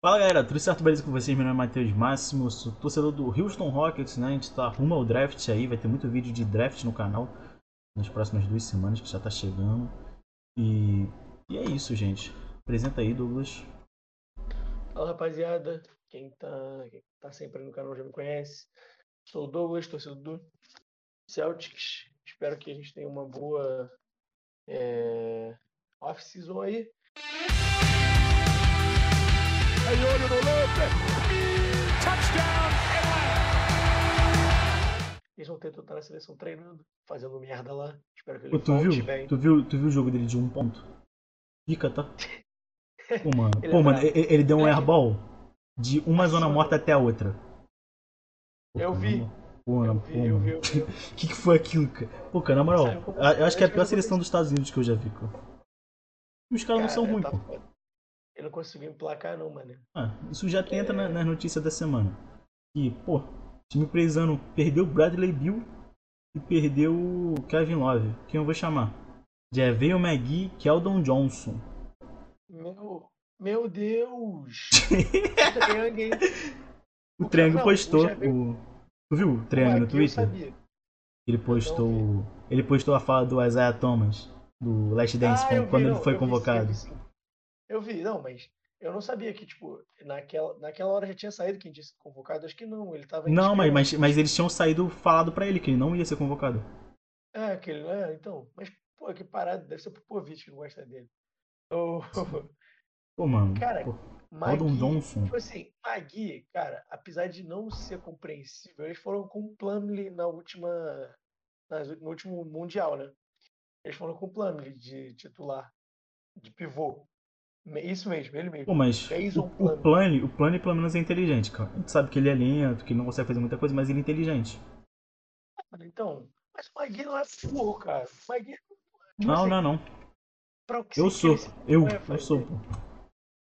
Fala galera, tudo certo? Beleza com vocês? Meu nome é Matheus Máximo, sou torcedor do Houston Rockets, né? A gente tá rumo ao draft aí, vai ter muito vídeo de draft no canal nas próximas duas semanas que já tá chegando. E, e é isso, gente. Apresenta aí, Douglas. Fala rapaziada, quem tá, quem tá sempre no canal já me conhece. Sou o Douglas, torcedor do Celtics. Espero que a gente tenha uma boa é, off-season aí. Eles vão estar na seleção treinando, fazendo merda lá. Espero que Pô, ele tu volte viu? bem. Tu viu? Tu viu o jogo dele de um ponto? Fica, tá? Pô, mano, Ele pô, é mano ele, ele deu um É. airball de uma Acima zona morta até a outra. Pô, Eu vi. Pô, Eu vi, pô, eu mano. vi, eu vi. O que, que foi aquilo, cara? Pô, cara, na moral, eu acho que é a pior seleção dos Estados Unidos que eu já vi, cara. Os caras não são Cara, ruins, tá pô. Eu não conseguiu emplacar não, mano. Ah, isso já entra na- nas notícias da semana. E, pô, time presano perdeu Bradley Bill e perdeu o Kevin Love. Quem eu vou chamar? Javeio McGee, Keldon Johnson. Meu, meu Deus! O O Triângulo postou o. Tu viu o Triângulo no Twitter? Ele postou. Ele postou a fala do Isaiah Thomas, do Last Dance, Ah, eu vi, quando ele foi eu vi sim, convocado. Sim. Eu vi, não, mas eu não sabia que, tipo, naquela, naquela hora já tinha saído quem tinha sido convocado. Acho que não, ele tava Não, mas, mas, mas eles tinham saído falado pra ele que ele não ia ser convocado. É, aquele, é, então. Mas, pô, que parada, deve ser pro Popovic que não gosta dele. O Pô, mano. Cara, pô, Magui, Johnson. tipo assim, Magui, cara, apesar de não ser compreensível, eles foram com o Plumlee na última, nas- no último Mundial, né? Eles foram com o Plumlee de titular, de pivô. Isso mesmo, ele mesmo. Pô, mas Jason o, o Plumlee. Plane, o Plane pelo menos é inteligente, cara. A gente sabe que ele é lento, que ele não consegue fazer muita coisa, mas ele é inteligente. Então, mas o Magui não é burro, cara. O Magui, tipo não, assim, não, não. pra o que Eu sou. ele Eu, eu sou, pô.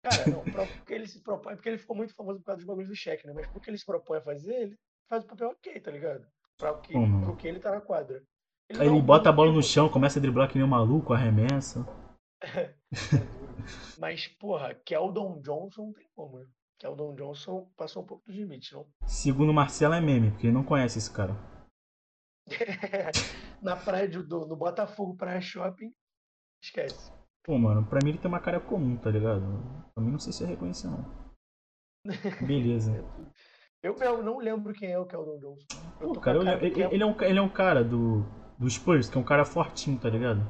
Cara, não, pra o que ele se propõe, porque ele ficou muito famoso por causa dos bagulhos do cheque, né? Mas pro que ele se propõe a fazer, ele faz o papel ok, tá ligado? Pra o que, mano. pro que ele tá na quadra. Aí não é ele um bota a bola no chão, começa a driblar que nem um maluco, arremessa. Mas, porra, Keldon Johnson não tem como, né? Keldon Johnson passou um pouco do limite, não? Segundo o Marcelo é meme, porque ele não conhece esse cara. Na praia de, do, no Botafogo Praia Shopping, esquece. Pô, mano, pra mim ele tem uma cara comum, tá ligado? Pra mim não sei se é reconhecer, não. Beleza. Eu mesmo não lembro quem é o Keldon Johnson. Pô, cara, cara do ele é um, ele é um cara do, do Spurs, que é um cara fortinho, tá ligado?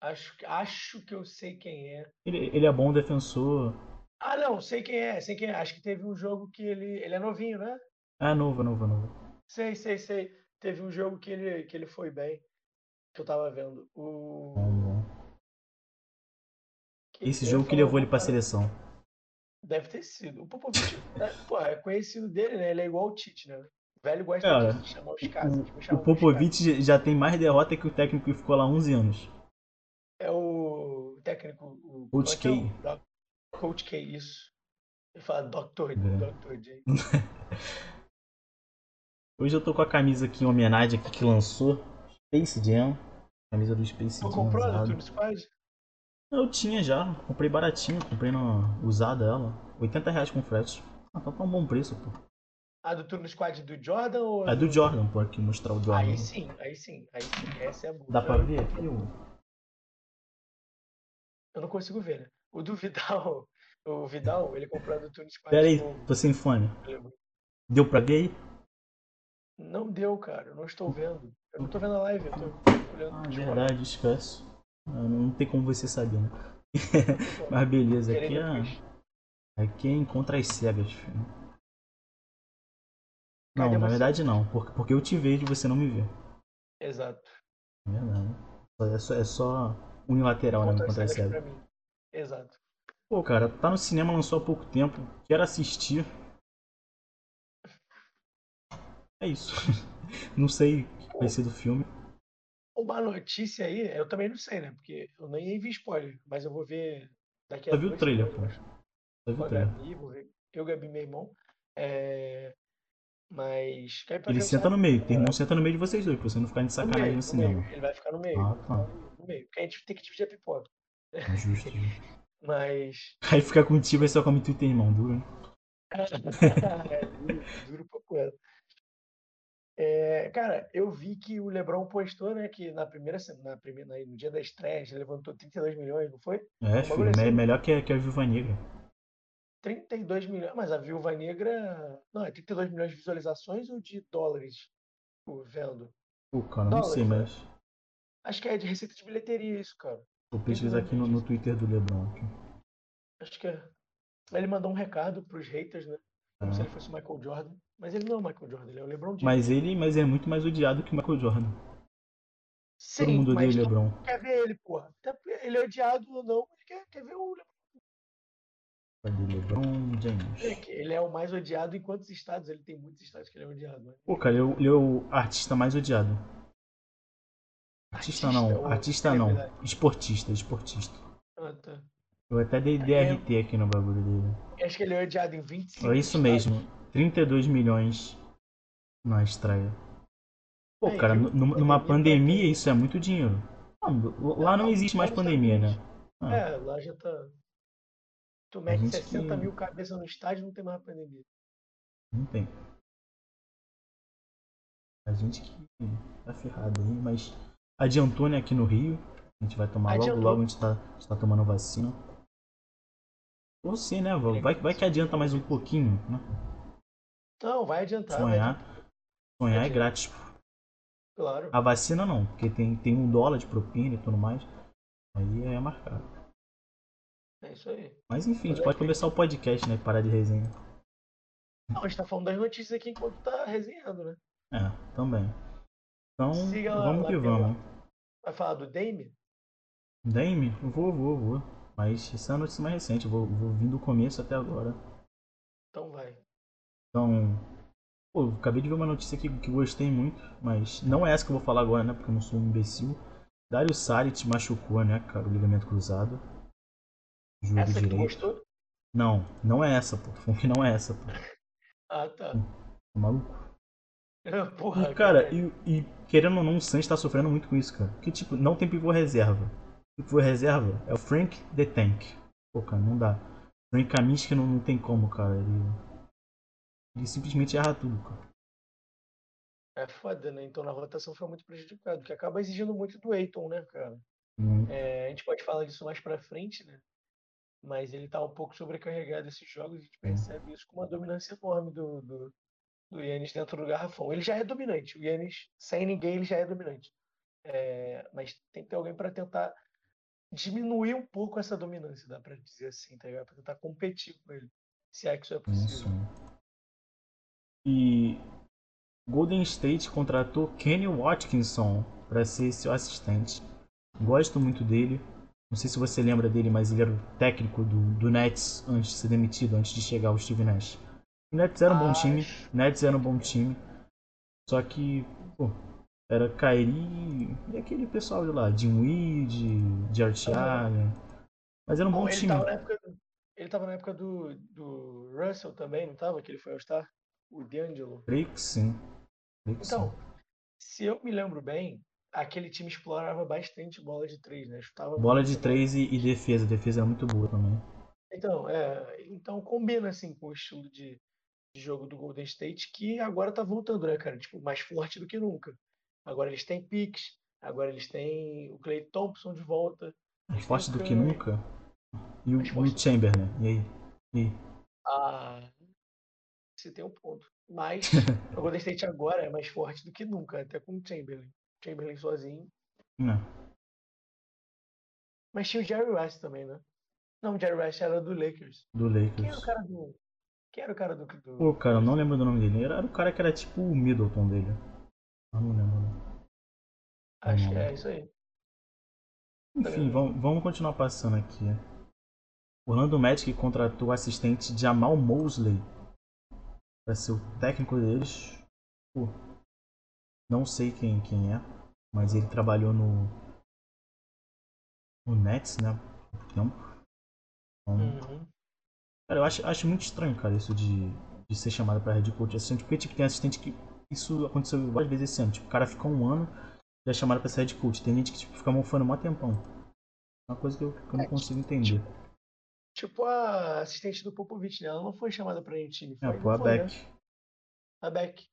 Acho, acho que eu sei quem é. Ele, ele é bom defensor. Ah, não, sei quem é, sei quem é. Acho que teve um jogo que ele. Ele é novinho, né? É novo, novo, novo. Sei, sei, sei. Teve um jogo que ele, que ele foi bem. Que eu tava vendo. O. Que- Esse jogo que levou ele pra seleção. Deve ter sido. O Popovic, é, pô, é conhecido dele, né? Ele é igual o Tite, né? O velho gosta Cara, de chamar os caras. O, chamar o Popovic já tem mais derrota que o técnico que ficou lá 11 anos. O técnico. O, Coach como é é K. o Coach K, isso. Ele fala Dr. É. Dr. J. Hoje eu tô com a camisa aqui em homenagem aqui que lançou. Space Jam. Camisa do Space Jam comprou a do usada. Turno Squad? Eu tinha já, comprei baratinho, comprei na usada ela. 80 reais com frete. Ah, tá um bom preço, pô. A do Turno Squad do Jordan ou. É do Jordan, pô, aqui mostrar o Jordan. Aí sim, aí sim, aí sim. Essa é a boa. Dá pra ver aqui, ô? Eu não consigo ver, né? O do Vidal, o Vidal, ele comprou do Turno Squad. Pera aí, novo. tô sem fone. É Deu pra ver aí? Não deu, cara. Eu não estou vendo. Eu não tô vendo a live, eu tô olhando. Ah, verdade, esquece. Ah, Não tem como você saber, né? tipo, Mas beleza, aqui é, aqui é encontra as cegas, filho. Cadê Não, na verdade não, porque, porque eu te vejo e você não me vê. Exato. É verdade. É só, é só unilateral, né? Conta cegas. pra mim. Exato. Pô, cara, tá no cinema, lançou há pouco tempo. Quero assistir. É isso. Não sei o que vai ser do filme. Uma notícia aí, eu também não sei, né? Porque eu nem vi spoiler, mas eu vou ver daqui a Só vi o trailer, pô. Só vi o a trailer. Gabi. Eu, Gabi, meu irmão. É... Mas. Ele quem senta no meio, é, irmão senta no meio de vocês dois, pra você não ficar de no sacanagem meio, no no cinema. meio. Ele vai ficar no meio. Ah, ficar tá. no- no meio. Porque a gente tem que dividir a pipoca. Justo, justo. Mas. Aí fica contigo e só come Twitter, irmão, duro, é, duro, duro pra porra. É, cara, eu vi que o LeBron postou, né, que na primeira, na primeira, no dia da estreia, ele levantou 32 milhões, não foi? É, Um filho, me- assim. melhor que, a- que a Viúva Negra. 32 milhões, mas a Viúva Negra, não, é 32 milhões de visualizações ou de dólares tipo, vendo? Pô, cara, não sei, mas. Acho que é de receita de bilheteria isso, cara. Vou pesquisar aqui no, no Twitter do Lebron. Aqui. Acho que é. Ele mandou um recado pros haters, né? Como se Ah. ele fosse o Michael Jordan. Mas ele não é o Michael Jordan, ele é o LeBron James. Mas ele mas é muito mais odiado que o Michael Jordan. Todo mundo odeia o Lebron. quer ver ele, porra. Ele é odiado ou não, ele quer, quer ver o LeBron. Cadê Lebron James? Ele é o mais odiado em quantos estados? Ele tem muitos estados que ele é odiado. Né? Pô, cara, ele é o- ele é o artista mais odiado. Artista Artista, não, ou artista não. celebridade? Esportista, esportista. Ah, tá. Eu até dei DRT aqui no bagulho dele. Acho que ele é odiado em 25 É isso estados. mesmo. 32 milhões na estreia. Pô, cara, viu? nu- numa Pandemia isso é muito dinheiro. Não, Lá não existe mais pandemia, né? Ah, É, lá já tá. Tu mete gente 60 que- mil cabeças no estádio não tem mais pandemia. Não tem. A gente que tá ferrado aí, mas adiantou, né, aqui no Rio. A gente vai tomar logo, Adiantou. logo a gente tá, a gente tá tomando vacina. Você, né, Val? Vai, vai que adianta mais um pouquinho, né? Não, vai adiantar. vai Sonhar. adiantar. Sonhar é grátis. Claro. A vacina não, porque tem, tem um dólar de propina e tudo mais. Aí é marcado. É isso aí. Mas enfim, a gente pode começar o podcast, né? Parar de resenha. Não, a gente tá falando das notícias aqui enquanto tá resenhando, né? É, também. Então, Siga vamos lá que vamos. Vai falar do Dame? Dame? Vou, vou, vou. Mas essa é a notícia mais recente, vou, vou vir do começo até agora. Então vai. Então, pô, acabei de ver uma notícia aqui que gostei muito, mas não é essa que eu vou falar agora, né? Porque eu não sou um imbecil. Dario Saric machucou, né, cara, o ligamento cruzado. Joelho Essa que tu direito. gostou? Não, não é essa, pô. Tô falando que não é essa, pô. Ah, tá. Tá maluco? Porra, E, cara, e, e querendo ou não, o Santos tá sofrendo muito com isso, cara. Porque, tipo, não tem pivô reserva. O pivô reserva é o Frank The Tank. Pô, cara, não dá. Frank Kaminsky não, não tem como, cara. Ele, ele simplesmente erra tudo, cara. É foda, né? Então na rotação foi muito prejudicado, que acaba exigindo muito do Eiton, né, cara? É, a gente pode falar disso mais pra frente, né? Mas ele tá um pouco sobrecarregado esses jogos, a gente percebe isso com uma dominância enorme do, do, do Yannis dentro do garrafão. Ele já é dominante, o Yannis, sem ninguém, ele já é dominante. É, mas tem que ter alguém pra tentar diminuir um pouco essa dominância, dá pra dizer assim, tá ligado? Pra tentar competir com ele, se é que isso é Isso. possível. E Golden State contratou Kenny Watkinson para ser seu assistente. Gosto muito dele. Não sei se você lembra dele, mas ele era o técnico do, do Nets antes de ser demitido, antes de chegar o Steve Nash. O Nets era um bom time. Acho- O Nets era um bom time. Só que, pô, era Kyrie e aquele pessoal de lá, Jim Weed, Jared Allen. Mas era um bom Bom, ele time. tava época, ele tava na época do, do Russell também, não tava? Que ele foi ao Star? O D'Angelo. Creio que sim. Creio que Então, sim. se eu me lembro bem, aquele time explorava bastante bola de três, né? Chutava Bola de três e, e defesa. Defesa era muito boa também. Então, é, então combina assim com o estilo de, de jogo do Golden State, que agora tá voltando, né, cara? Tipo, mais forte do que nunca. Agora eles têm picks, agora eles têm o Clay Thompson de volta. Mais forte do que nunca. E o, o Chamberlain. E aí? E aí? Ah, você tem um ponto. Mas o Golden State agora é mais forte do que nunca, até com o Chamberlain. Chamberlain sozinho. Não. Mas tinha o Jerry West também, né? Não, o Jerry West era do Lakers. Do Quem era Lakers. o cara do. Quem era o cara do. do... Pô, cara, eu não lembro do nome dele. Era o cara que era tipo o Middleton dele. Eu não lembro. não. Acho que não. é isso aí. Enfim, vamos, vamos continuar passando aqui. Orlando Magic contratou o assistente Jamal Mosley para ser o técnico deles. Pô, não sei quem, quem é, mas ele trabalhou no no Nets, né? Tempo. Então, Uhum. Cara, eu acho, acho muito estranho, cara, isso de, de ser chamado pra head coach assistente, porque tipo, tem assistente que. Isso aconteceu várias vezes esse ano. Tipo, o cara fica um ano e é chamado pra ser head coach. Tem gente que tipo, fica mofando mó tempão. Uma coisa que eu, que eu não É, consigo entender. Tipo a assistente do Popovich, né? Ela não foi chamada pra time. É, pô, a foi, né? Beck. A Beck.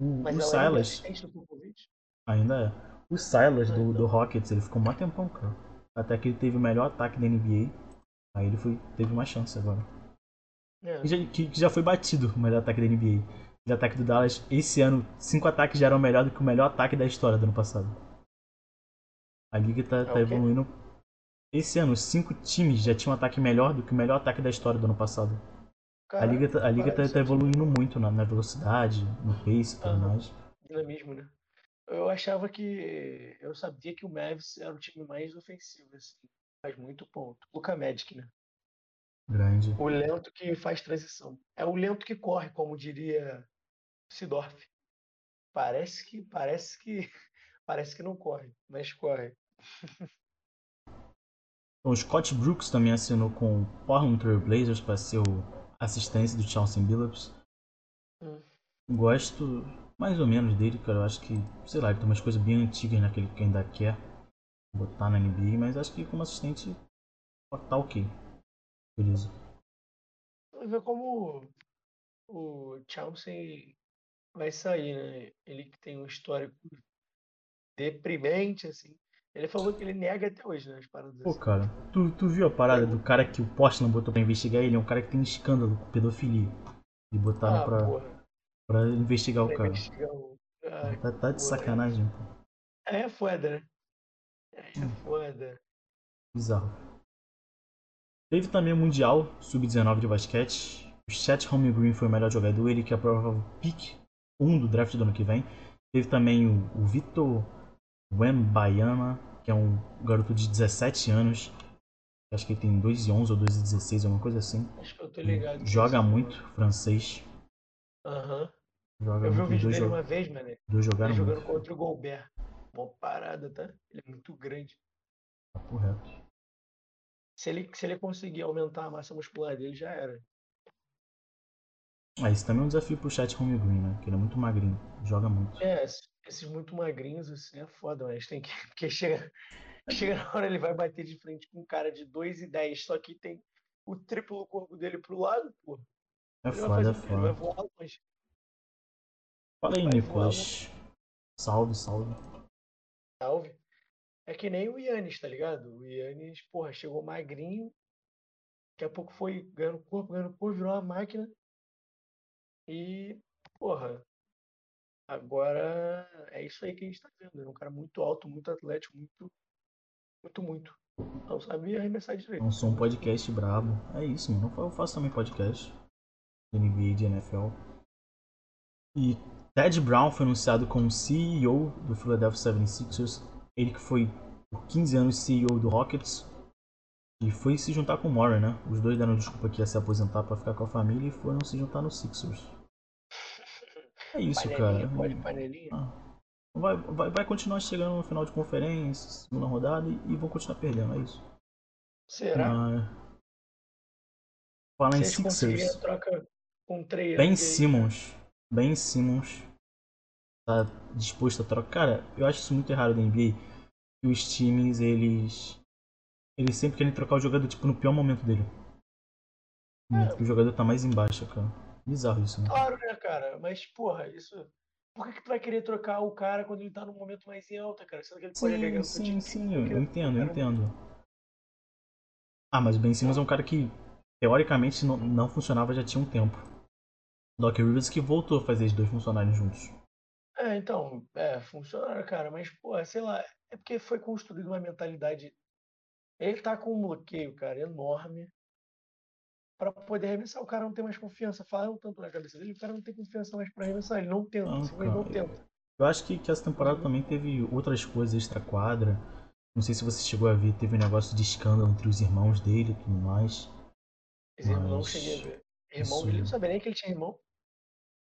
O, Mas o é Silas assistente do Popovich? Ainda é. O Silas do, do Rockets, ele ficou um tempão, cara. Até que ele teve o melhor ataque da NBA. Aí ele foi, teve uma chance agora. É. Que já, que- que já foi batido o melhor ataque da NBA. O ataque do Dallas, esse ano, cinco ataques já eram melhor do que o melhor ataque da história do ano passado. A liga tá, tá É evoluindo. Esse ano, cinco times já tinham um ataque melhor do que o melhor ataque da história do ano passado. A liga, tá- a liga tá, tá evoluindo muito na, na velocidade, no pace e tudo mais. dinamismo, né? Eu achava que. Eu sabia que o Mavs era o time mais ofensivo, assim. Faz muito ponto. Luca Magic, né? Grande. O lento que faz transição. É o lento que corre, como diria Sidorf. Parece que. Parece que. Parece que não corre, mas corre. O Scott Brooks também assinou com o Portland Trail Blazers para ser o assistente do Chauncey Billups. Hum. Gosto mais ou menos dele, cara. Eu acho que, sei lá, ele tem umas coisas bem antigas naquele que ainda quer botar na NBA, mas acho que como assistente tá ok. Beleza. Vamos ver como o Chauncey vai sair, né? Ele que tem um histórico deprimente, assim. Ele falou que ele nega até hoje, né? As paradas Pô, assim. cara, tu, tu viu a parada do cara que o Portland botou pra investigar ele? É um cara que tem escândalo com pedofilia. E botaram Ah, pra, porra. Pra investigar o pra cara. investigar o- Ah, Tá, tá de sacanagem, pô. É foda, né? Aí Hum. é foda. Bizarro. Teve também o Mundial Sub-19 de basquete. O Chet Holmgren foi o melhor jogador, ele que é o provável pick 1 do draft do ano que vem. Teve também o, o Vitor Wembayama, que é um garoto de 17 anos. Acho que ele tem 2 e 11 ou 2 e 16, alguma coisa assim. Acho que eu tô ligado. Joga muito, francês. Aham. Joga Eu vi o vídeo dele uma vez, mano. Ele dois jogaram jogando muito. contra o Gobert. Uma parada, tá? Ele é muito grande. Papo reto. Se ele, se ele conseguir aumentar a massa muscular dele, já era. Ah, esse também é um desafio pro Chet Holmgren, né? Que ele é muito magrinho. Joga muito. É, esses- muito magrinhos, assim, é foda, mas tem que. Porque chega, chega na hora ele vai bater de frente com um cara de 2 e 10, só que tem o triplo corpo dele pro lado, pô. É Ele foda, é quê? Ele vai foda. voar longe. Fala aí, Nicolas. Salve, salve. Salve. É que nem o Yannis, tá ligado? O Yannis, porra, chegou magrinho, daqui a pouco foi ganhando corpo, ganhando corpo, virou uma máquina. E, porra, agora é isso aí que a gente tá vendo. É um cara muito alto, muito atlético, muito, muito, muito. Não sabe arremessar direito. Não sou um podcast brabo. É isso, mano. Eu faço também podcast. De NBA, de NFL. E Ted Brown foi anunciado como CEO do Philadelphia 76ers. Ele que foi por 15 anos CEO do Rockets. E foi se juntar com o Warren, né? Os dois deram desculpa que ia se aposentar pra ficar com a família e foram se juntar no Sixers. É isso, Panelinha, cara. pode panelinha. Ah, Vai, vai, vai continuar chegando no final de conferência, segunda rodada, e, e vão continuar perdendo, é isso. Será? Ah, em Se eles conseguirem Sixers. troca com Ben Simmons. Ben Simmons disposto a trocar. Cara, eu acho isso muito errado da NBA. Que os times, eles. Eles sempre querem trocar o jogador, tipo, no pior momento dele. No momento que o jogador tá mais embaixo, cara. Bizarro isso, né? Claro, né, cara? Mas, porra, isso. Por que, que tu vai querer trocar o cara quando ele tá num momento mais em alta, cara? Sendo que ele pode agregar Sim, no teu sim, time? sim, Eu eu, entendo, eu entendo. Ah, mas o Ben Simmons é um cara que, teoricamente, não, não funcionava já tinha um tempo. Doc Rivers que voltou a fazer os dois funcionarem juntos. É, então, é, funciona, cara, mas, pô, sei lá, é porque foi construída uma mentalidade. Ele tá com um bloqueio, cara, enorme. Pra poder arremessar, o cara não tem mais confiança. Falaram tanto na cabeça dele, o cara não tem confiança mais pra arremessar. Ele não tenta, Não, simplesmente não cara, tenta. Eu acho que, que essa temporada também teve outras coisas extra-quadra. Não sei se você chegou a ver, teve um negócio de escândalo entre os irmãos dele e tudo mais. Mas Mas cheguei a ver. Irmão isso- dele, não sabia nem que ele tinha irmão.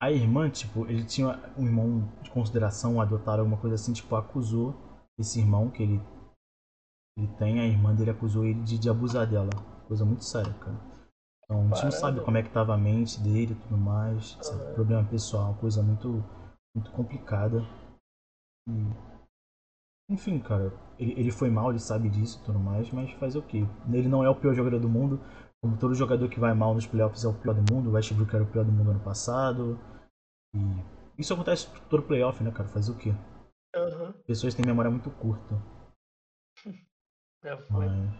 A irmã, tipo, ele tinha um irmão de consideração, adotaram alguma coisa assim, tipo, acusou esse irmão que ele, ele tem, a irmã dele acusou ele de, de abusar dela. Coisa muito séria, cara. Então, a gente não sabe como é que tava a mente dele e tudo mais. Aham. Problema pessoal, coisa muito, muito complicada. E Enfim, cara, ele, ele foi mal, ele sabe disso e tudo mais, mas fazer o quê? Ele não é o pior jogador do mundo, como todo jogador que vai mal nos playoffs é o pior do mundo, o Westbrook era o pior do mundo ano passado. E isso acontece todo playoff, né, cara? Fazer o quê? Aham. Pessoas têm memória muito curta. É, foi. Mas,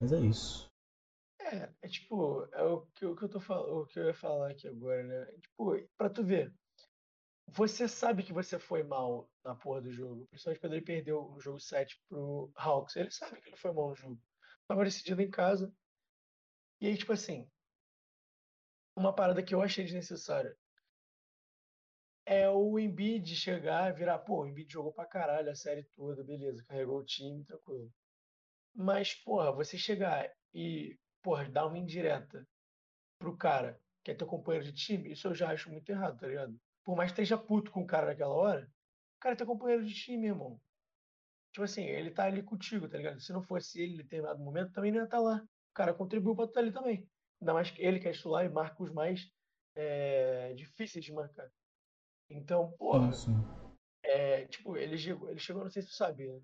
mas é isso. É, é tipo, é o que, o que eu tô falando, o que eu ia falar aqui agora, né? Tipo, pra tu ver, você sabe que você foi mal na porra do jogo, principalmente quando ele perdeu o jogo 7 pro Hawks. Ele sabe que ele foi mal no jogo. Tava decidido em casa. E aí, tipo assim, uma parada que eu achei desnecessária é o Embiid chegar, virar, pô, o Embiid jogou pra caralho a série toda, beleza, carregou o time, tranquilo. Mas, porra, você chegar e, porra, dar uma indireta pro cara que é teu companheiro de time, isso eu já acho muito errado, tá ligado? Por mais que esteja puto com o cara naquela hora, o cara é teu companheiro de time, irmão. Tipo assim, ele tá ali contigo, tá ligado? Se não fosse ele em determinado momento, também não ia estar lá. O cara contribuiu tu estar ali também. Ainda mais que ele que é titular e marca os mais é, difíceis de marcar. Então, porra, é, tipo, ele chegou, ele chegou, não sei se tu sabe, né?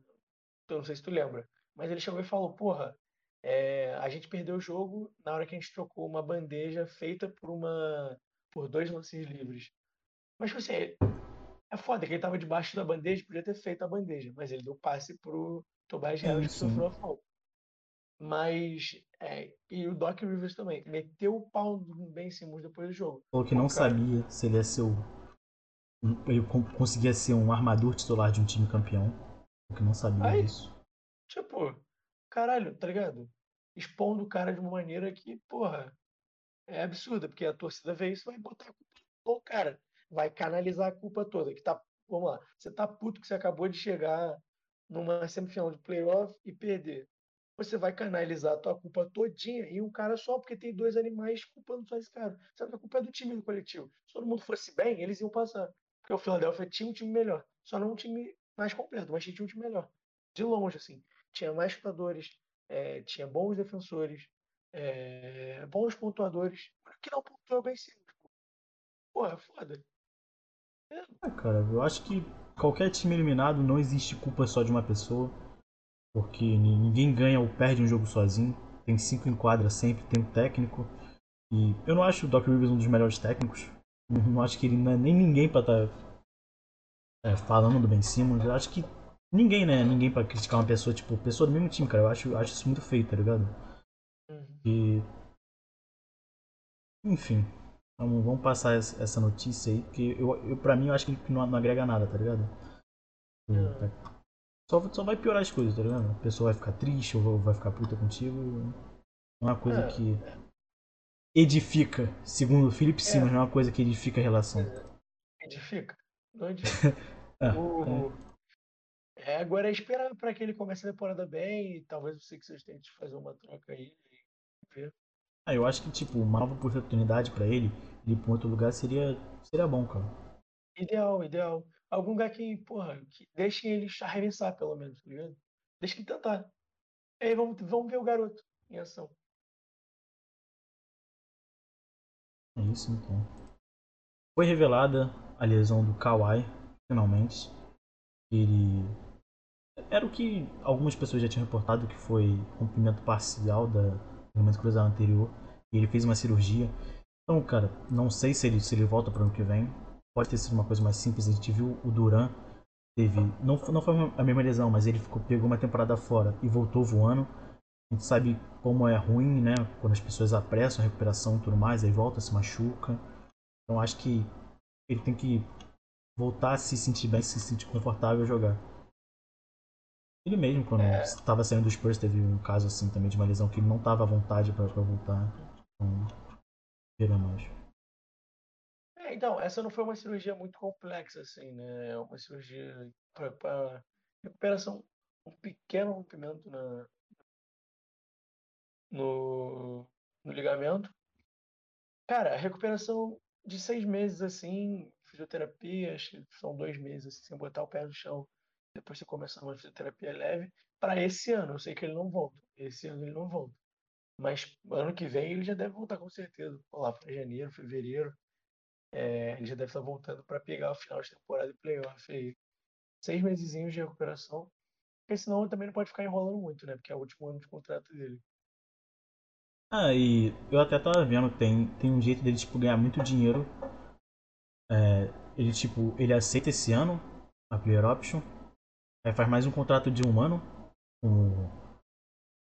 eu não sei se tu lembra, mas ele chegou e falou, porra, é, a gente perdeu o jogo na hora que a gente trocou uma bandeja feita por uma por dois lances livres. Mas tipo assim, é é foda que ele tava debaixo da bandeja, podia ter feito a bandeja, mas ele deu passe pro Tobias Harris que sofreu a falta. Mas, é, e o Doc Rivers também, meteu o pau no Ben Simmons depois do jogo. Falou que não cara, sabia se ele ia ser o. Ele con- conseguia ser um armador titular de um time campeão. Falou que não sabia Aí, disso. tipo, caralho, tá ligado? Expondo o cara de uma maneira que, porra, é absurda, porque a torcida vê isso e vai botar a culpa no cara. Vai canalizar a culpa toda. Que tá, vamos lá, você tá puto que você acabou de chegar numa semifinal de playoff e perder. Você vai canalizar a tua culpa todinha em um cara só, porque tem dois animais culpando só esse cara. Sabe a culpa é do time do coletivo. Se todo mundo fosse bem, eles iam passar. Porque o Philadelphia tinha um time melhor. Só não um time mais completo, mas tinha um time melhor. De longe, assim. Tinha mais chutadores, eh, tinha bons defensores, eh, bons pontuadores. Que não pontuou bem cedo? Porra, foda. Ah, cara, eu acho que qualquer time eliminado não existe culpa só de uma pessoa. Porque ni- ninguém ganha ou perde um jogo sozinho. Tem cinco em quadra sempre, tem um técnico. E eu não acho o Doc Rivers um dos melhores técnicos. Não acho que ele não é nem ninguém pra estar falando do Ben Simmons. Eu acho que ninguém, né? Ninguém pra criticar uma pessoa, tipo, pessoa do mesmo time, cara. Eu acho, acho isso muito feio, tá ligado? Uhum. E. Enfim. Vamos, vamos passar essa notícia aí, porque eu, eu, pra mim eu acho que não, não agrega nada, tá ligado? Não. Só, só vai piorar as coisas, tá ligado? A pessoa vai ficar triste ou vai ficar puta contigo. Não é uma coisa É. que edifica, segundo o Philip Simmons, É. não é uma coisa que edifica a relação. Edifica. Não edifica. É, O- É, agora é esperar para que ele comece a temporada bem e talvez o Sixers tente fazer uma troca aí. e ver. Ah, eu acho que, tipo, uma nova oportunidade pra ele, ele ir pra um outro lugar seria, seria bom, cara. Ideal, ideal. Algum lugar que, porra, que deixe ele arremessar, pelo menos, tá ligado? Deixa ele tentar. Aí vamos, vamos ver o garoto em ação. É isso então. Foi revelada a lesão do Kawhi, finalmente. Ele. Era o que algumas pessoas já tinham reportado, que foi rompimento parcial da ligamento cruzado anterior. E ele fez uma cirurgia. Então, cara, não sei se ele, se ele volta para o ano que vem. Pode ter sido uma coisa mais simples. A gente viu o Duran. Teve. Não, não foi a mesma lesão, mas ele ficou, pegou uma temporada fora e voltou voando. A gente sabe como é ruim, né? Quando as pessoas apressam a recuperação e tudo mais, aí volta, se machuca. Então acho que ele tem que voltar a se sentir bem, se sentir confortável a jogar. Ele mesmo, quando É. estava saindo do Spurs, teve um caso assim também de uma lesão que ele não estava à vontade para voltar. Então, veremos. É, então, essa não foi uma cirurgia muito complexa, assim, né? É uma cirurgia para recuperação, um pequeno rompimento na, no, no ligamento. Cara, a recuperação de seis meses, assim, fisioterapia, acho que são dois meses, assim, sem botar o pé no chão, depois você começar uma fisioterapia leve, para esse ano. Eu sei que ele não volta, esse ano ele não volta. Mas ano que vem ele já deve voltar com certeza, lá para janeiro, fevereiro. É, ele já deve estar voltando para pegar o final de temporada e playoff aí. seis meses de recuperação. Porque senão ele também não pode ficar enrolando muito, né? Porque é o último ano de contrato dele. Ah, e eu até tava vendo, tem, tem um jeito dele, tipo, ganhar muito dinheiro. É, ele, tipo, ele aceita esse ano a player option. Aí faz mais um contrato de um ano com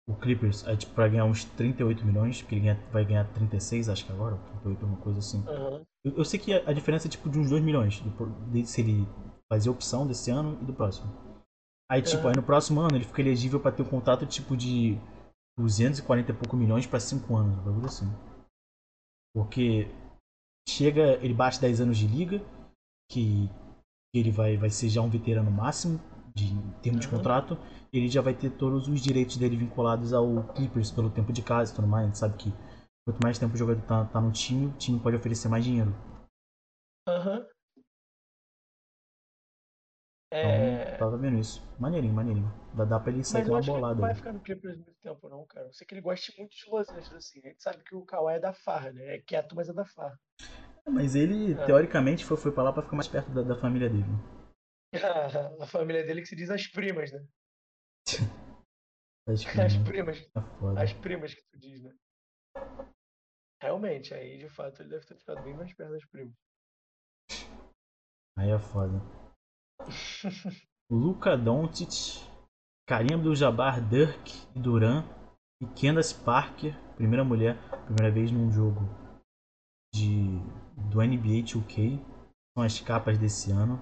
o Clippers, aí, tipo, pra ganhar uns 38 milhões, porque ele ganha, vai ganhar 36, acho que agora, 38, uma coisa assim. Uhum. Eu, eu, sei que a, a, diferença é tipo de uns 2 milhões, do, de, se ele fazer opção desse ano e do próximo. Aí, tipo, uhum. aí no próximo ano ele fica elegível para ter um contrato tipo de 240 e pouco milhões para 5 anos, um bagulho assim. Porque chega, ele bate 10 anos de liga, que ele vai, vai ser já um veterano máximo de termo de contrato, ele já vai ter todos os direitos dele vinculados ao Clippers pelo tempo de casa e tudo mais. A gente sabe que quanto mais tempo o jogador tá, tá no time, o time pode oferecer mais dinheiro. Aham. Uhum. É... Então, tava vendo isso. Maneirinho, maneirinho. Dá, dá pra ele sair Mas com uma bolada. Não vai ficar no Clippers muito tempo, não, cara. Eu sei que ele gosta muito de Los Angeles, assim. A gente sabe que o Kawhi é da farra, né? É quieto, mas é da farra. Mas ele, é. teoricamente, foi, foi pra lá pra ficar mais perto da, da família dele. a família dele que se diz as primas, né? as primas. As primas. Tá as primas que tu diz, né? Realmente, aí de fato ele deve ter ficado bem mais perto das primas. Aí é foda. Luca Doncic, Karim Abdul-Jabbar, Dirk e Duran e Candace Parker, primeira mulher, primeira vez num jogo de do NBA 2K. São as capas desse ano.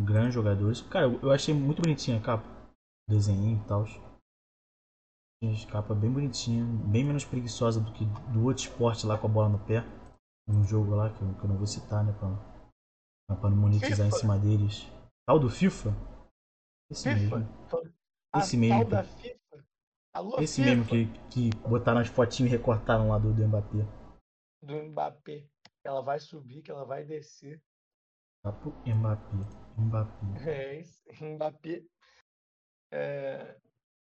Grandes jogadores. Cara, eu achei muito bonitinha a capa. Desenho e tal. Capa bem bonitinha, bem menos preguiçosa do que do outro esporte lá com a bola no pé. Um jogo lá que eu, que eu não vou citar, né? Pra, pra não monetizar FIFA. em cima deles. Tal do FIFA? Esse FIFA? mesmo. A Esse mesmo. da FIFA? Alô, Esse FIFA? mesmo que, que botaram as fotinhas e recortaram lá do, do Mbappé. Do Mbappé. Ela vai subir, que ela vai descer. Papo Mbappé. Mbappé. É isso, Mbappé. É...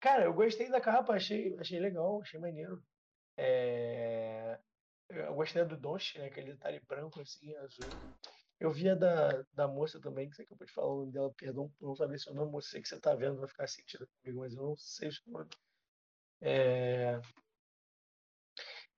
Cara, eu gostei da capa, achei, achei legal, achei maneiro. É... Eu gostei do Donch, né? Aquele detalhe branco assim, azul. Eu vi a da, da moça também, que você acabou de falar o nome dela, perdão por não saber seu nome, sei que você tá vendo, vai ficar sentido comigo, mas eu não sei o nome. É...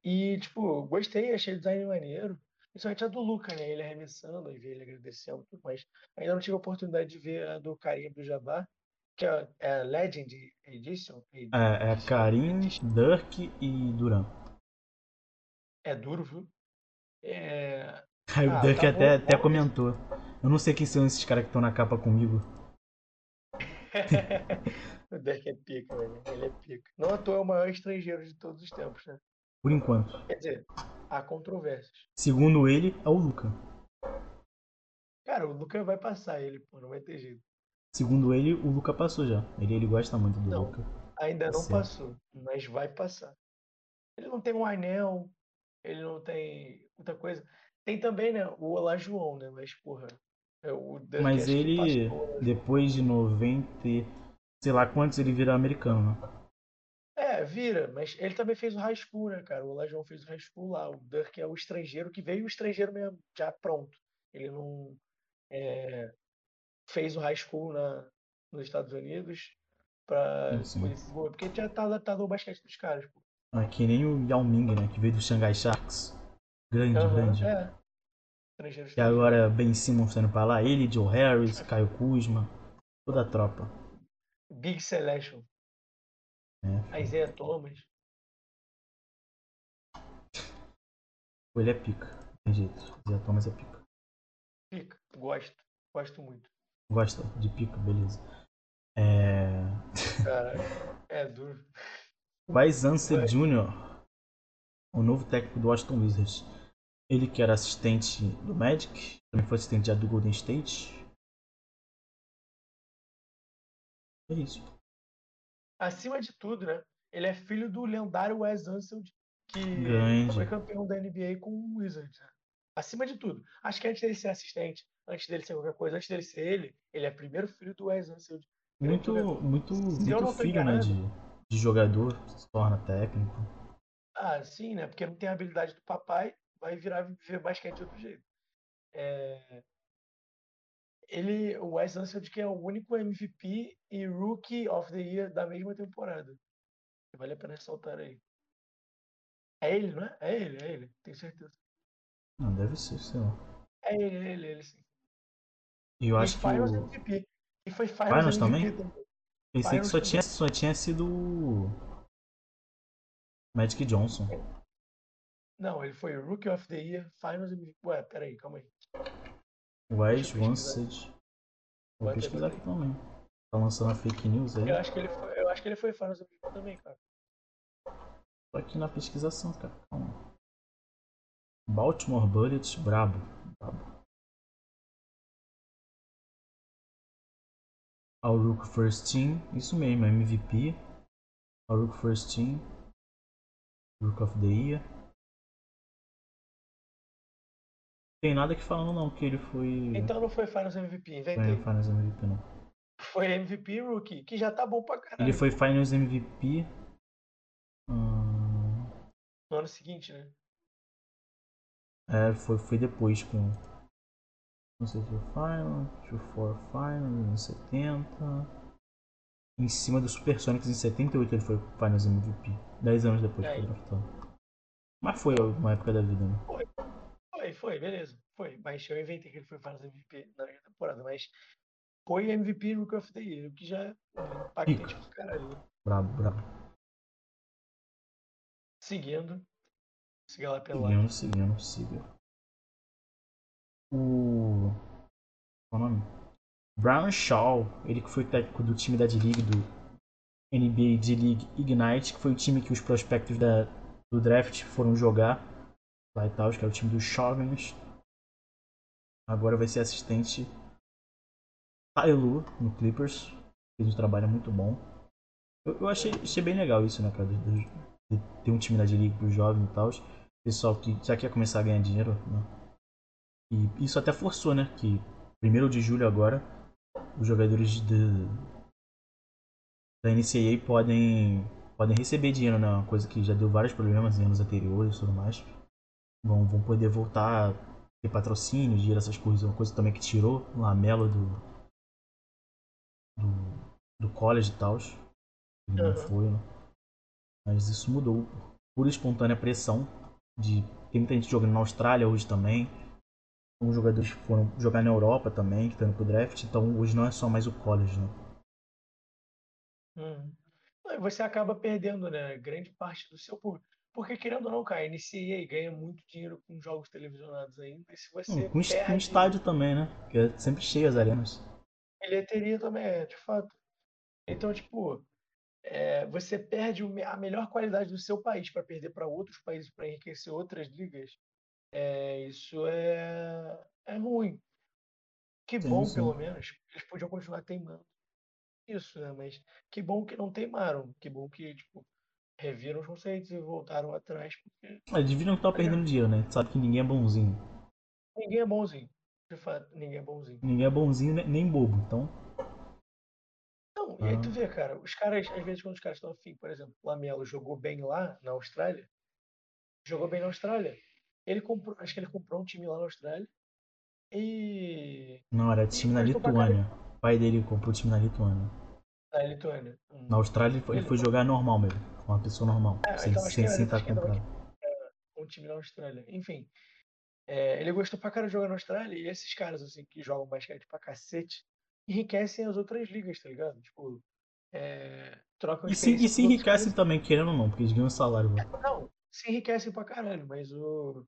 E, tipo, gostei, achei o design maneiro. Principalmente a do Luca, né? Ele arremessando e ver ele agradecendo mais. Ainda não tive a oportunidade de ver a do Karim do Jabbar, que é, é Legend Edition. É, é Karim, Dirk e Duran. É duro, viu? É... Aí o ah, Dirk tá até, bom, até bom comentou. Eu não sei quem são esses caras que estão na capa comigo. o Dirk é pica, velho. Ele é pica. Não à toa é o maior estrangeiro de todos os tempos, né? Por enquanto. Quer dizer, há controvérsias. Segundo ele, é o Luca. Cara, o Luca vai passar ele, pô, não vai ter jeito. Segundo ele, o Luca passou já. Ele, ele gosta muito do não, Luca. Ainda não certo. passou, mas vai passar. Ele não tem um anel, ele não tem muita coisa. Tem também, né, o Olá João, né? Mas, porra. É o mas ele, depois de 90, sei lá quantos, ele vira americano, né? É, vira, mas ele também fez o high school, né, cara? O Lajão fez o high school lá. O Dirk é o estrangeiro que veio o estrangeiro mesmo, já pronto. Ele não é, fez o high school na, nos Estados Unidos pra porque já tá adaptado ao basquete dos caras, pô. Ah, que nem o Yao Ming, né? Que veio do Shanghai Sharks. Grande, uhum, grande. É. E agora Ben Simmons tá indo pra lá. Ele, Joe Harris, Caio Kuzma. Toda a tropa. Big Selection. É. Isaiah Thomas. Ele é pica. Tem jeito. Isaiah Thomas é pica. Pica. Gosto. Gosto muito. Gosta de pica? Beleza. É... Caraca. É duro. Wise Answer Jr., o novo técnico do Washington Wizards. Ele que era assistente do Magic, também foi assistente já do Golden State. É isso acima de tudo, né? Ele é filho do lendário Wes Unseld, que Grande. foi campeão da NBA com o Wizards. Né? Acima de tudo. Acho que antes dele ser assistente, antes dele ser qualquer coisa, antes dele ser ele, ele é primeiro filho do Wes Unseld. Muito, muito, muito filho, né? De, de jogador, se torna técnico. Ah, sim, né? Porque não tem a habilidade do papai, vai virar viver basquete de outro jeito. É... ele, o Wes Unseld que é o único MVP e Rookie of the Year da mesma temporada. Vale a pena ressaltar aí. É ele, não é? É ele, é ele, tenho certeza. Não, deve ser, sei lá. É ele, é ele, é ele sim. E eu E acho que Finals o... MVP. E foi Finals, Finals MVP também? Pensei que só Finals tinha, só tinha sido Magic Johnson. Não, ele foi Rookie of the Year, Finals MVP. Ué, peraí, calma aí. Wes. Vansed. Vou pesquisar aqui também. Tá lançando a fake news aí. Eu acho que ele foi, eu acho que ele foi Finals MVP também, cara. Tô aqui na pesquisação, cara. Calma. Baltimore Bullets, brabo. brabo. All Rook First Team, isso mesmo, MVP. All Rook First Team. Rook of the Year. Tem nada que falando não que ele foi. Então não foi Finals MVP, foi inventei. Finals MVP não. Foi MVP Rookie, que já tá bom pra caralho. Ele foi Finals MVP. Hum, No ano seguinte, né? É, foi, foi depois com. Não sei se foi Final, Two for Final, nos 70. Em cima do Supersonics em 78 ele foi Finals MVP. 10 anos depois que foi draftado. Mas foi uma época da vida, né? Foi, foi, beleza. Foi. Mas eu inventei que ele foi Finals MVP na temporada. Mas foi MVP Rookie of the Year, o que já é impactante pra caralho. né? Brabo, brabo. Seguindo. Siga lá pelo Seguindo, seguindo, seguindo. O. Qual é o nome? Brown Shaw, ele que foi técnico do time da D-League, do NBA D-League Ignite, que foi o time que os prospectos da, do draft foram jogar lá e tal, que era o time dos jovens. Agora vai ser assistente Tyloo no Clippers. Fez um trabalho muito bom. Eu, eu achei, achei bem legal isso, né, cara? De, de- de ter um time da D-League pro jovem e tal. Pessoal que já quer começar a ganhar dinheiro, né? E isso até forçou, né? Que primeiro de julho agora, os jogadores de, da NCAA podem, podem receber dinheiro, né? Uma coisa que já deu vários problemas em anos anteriores e tudo mais. Vão, vão poder voltar a ter patrocínio, dinheiro, essas coisas. Uma coisa também que tirou o Lamelo do, do, do college e tal. Não Aham. foi, né? Mas isso mudou por espontânea pressão de tem muita gente jogando na Austrália hoje também. Alguns jogadores foram jogar na Europa também, que estão indo pro draft, então hoje não é só mais o college, né? Não, e Você acaba perdendo, né? Grande parte do seu público. Porque, querendo ou não, cara, a NCAA ganha muito dinheiro com jogos televisionados ainda. E se você Hum, com, perde estádio também, né? Que é sempre cheio as arenas. bilheteria também, é, de fato. Então, tipo, é, você perde a melhor qualidade do seu país para perder para outros países, para enriquecer outras ligas. É, isso é, é ruim. Que Sim, bom, sim. pelo menos. Eles podiam continuar teimando. Isso, né? Mas que bom que não teimaram. Que bom que, tipo, reviram os conceitos e voltaram atrás, porque Eles deviam estar perdendo dinheiro, né? Sabe que ninguém é bonzinho. ninguém é bonzinho. De fato, ninguém é bonzinho. Ninguém é bonzinho ne- nem bobo, então. Não, e aí tu vê, cara, os caras, às vezes, quando os caras estão afim, por exemplo, o Lamelo jogou bem lá na Austrália, jogou bem na Austrália. Ele comprou, acho que ele comprou um time lá na Austrália e. Não, era time na Lituânia. O pai dele comprou o time na Lituânia. Na Lituânia. Hum. Na Austrália ele foi, ele foi jogar normal mesmo. Com uma pessoa normal. É, sem então sem sem estar comprado. um time na Austrália. Enfim, é, ele gostou pra cara de jogar na Austrália e esses caras, assim, que jogam basquete pra cacete, enriquecem as outras ligas, tá ligado? Tipo, é, trocam E se, e se enriquecem também, querendo ou não, porque eles ganham salário lá. países. Não, se enriquecem pra caralho, mas o.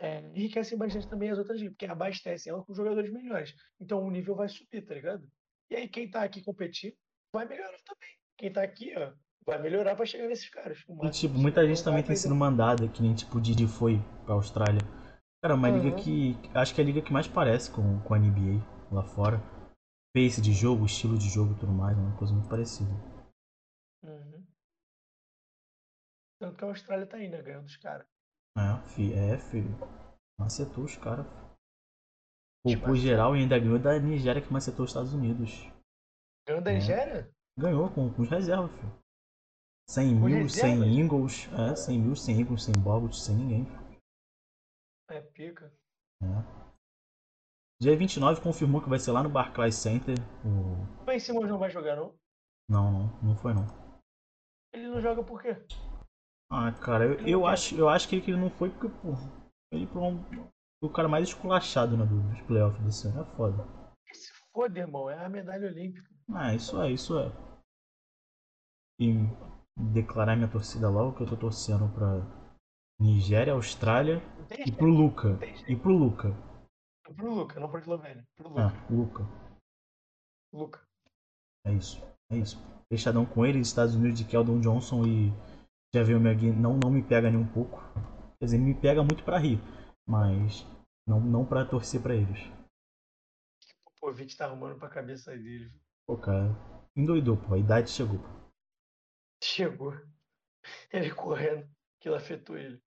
É, enriquecem bastante também as outras ligas, porque abastecem ela com jogadores melhores. Então o nível vai subir, tá ligado? E aí quem tá aqui competindo vai melhorar também. Quem tá aqui, ó, vai melhorar pra chegar nesses caras. E tipo, muita gente também tem sido mandada, que nem tipo o Didi foi pra Austrália. Cara, uma liga Aham. que. Acho que é a liga que mais parece com, com a NBA lá fora. Pace de jogo, estilo de jogo e tudo mais, é uma coisa muito parecida. Uhum. Tanto que a Austrália tá aí, né? Ganhando dos caras. É, fi, é, filho. Macetou os caras. Poupou Macetou. geral e ainda ganhou da Nigéria que macetou os Estados Unidos. Ganhando da É. Nigéria? Ganhou com, com os reservas, filho. Sem Com mil, sem reservas? Ingles, é, sem mil, sem Ingles, sem Bogut, sem ninguém. filho. É pica. É. Dia 29 confirmou que vai ser lá no Barclays Center. O... O Ben Simmons não vai jogar, não? Não, não, não foi não. Ele não joga por quê? Ah, cara, eu, eu acho, eu acho que ele não foi porque, pô, ele foi um, o cara mais esculachado né, do- dos playoffs desse ano. É foda. Se foda, irmão. É a medalha olímpica. Ah, isso é, isso é. E declarar minha torcida logo, que eu tô torcendo pra Nigéria, Austrália e pro Luca. E pro Luca. Pro Luca, não pro Eslovênia. Pro Luca. Ah, Luca. Luca. É isso. É isso. Fechadão com ele, Estados Unidos de Keldon Johnson e já veio o Magui não, não me pega nem um pouco. Quer dizer, me pega muito pra rir, mas não, não pra torcer pra eles. O Popovic tá arrumando pra cabeça dele. Pô, cara, endoidou, pô, a idade chegou. Pô. Chegou. Ele correndo. Aquilo afetou ele.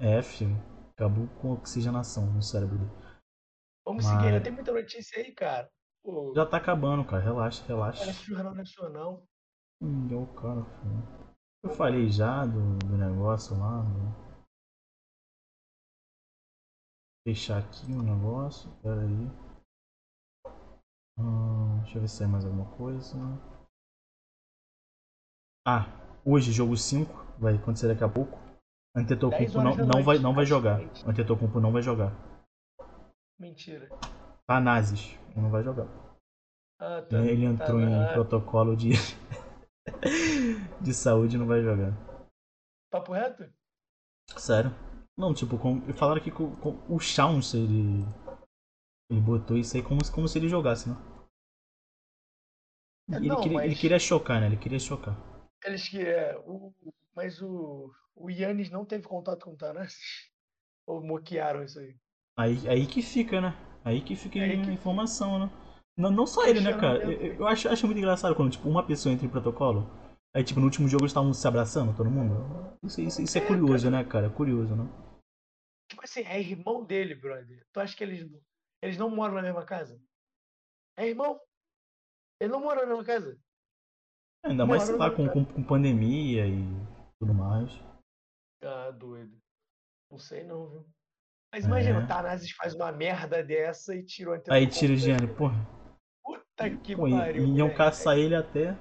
É, filho, acabou com oxigenação no cérebro dele. Vamos Mas- seguir. Ainda tem muita notícia aí, cara. Pô, Já tá acabando, cara, relaxa, relaxa. parece Jornal Nacional. Hum, deu cara, filho. Eu falei já do, do negócio lá. do- Fechar aqui o negócio, pera aí. Hum, deixa eu ver se sai mais alguma coisa. Ah, hoje, jogo 5, vai acontecer daqui a pouco. 10 Antetokounmpo não, não, vai, não vai jogar. Antetokounmpo não vai jogar. Mentira. Tanazes não vai jogar. Ah, tá. Ele entrou Tá, em ah, protocolo de de saúde não vai jogar. Papo reto? Sério? Não, tipo, com, falaram que o, com o Chauns, ele. Ele botou isso aí como, se- como se ele jogasse, né? É, Ele, não, queria, ele mas- queria chocar, né? Ele queria chocar. Eles que é. O, mas o. O Yannis não teve contato com o Tanassis? Ou moquearam isso aí? Aí, aí que fica, né? Aí que fica Aí a que informação, né? Não, não só ele, né, cara? Eu, eu acho, acho muito engraçado quando, tipo, uma pessoa entra em protocolo. Aí, tipo, no último jogo eles estavam se abraçando, todo mundo. Isso, isso, isso é É, curioso, né, cara? É curioso, né? Tipo assim, é irmão dele, brother. Tu acha que eles, eles não moram na mesma casa? É irmão? Ele não mora na mesma casa? Ainda mais, sei lá, com, com, com pandemia e tudo mais. Ah, doido. Não sei não, viu? Mas imagina, É. o Tanazes faz uma merda dessa e tira o Aí tira o Gianni, porra. Puta que Pô, e- pariu. e iam moleque. caçar ele até,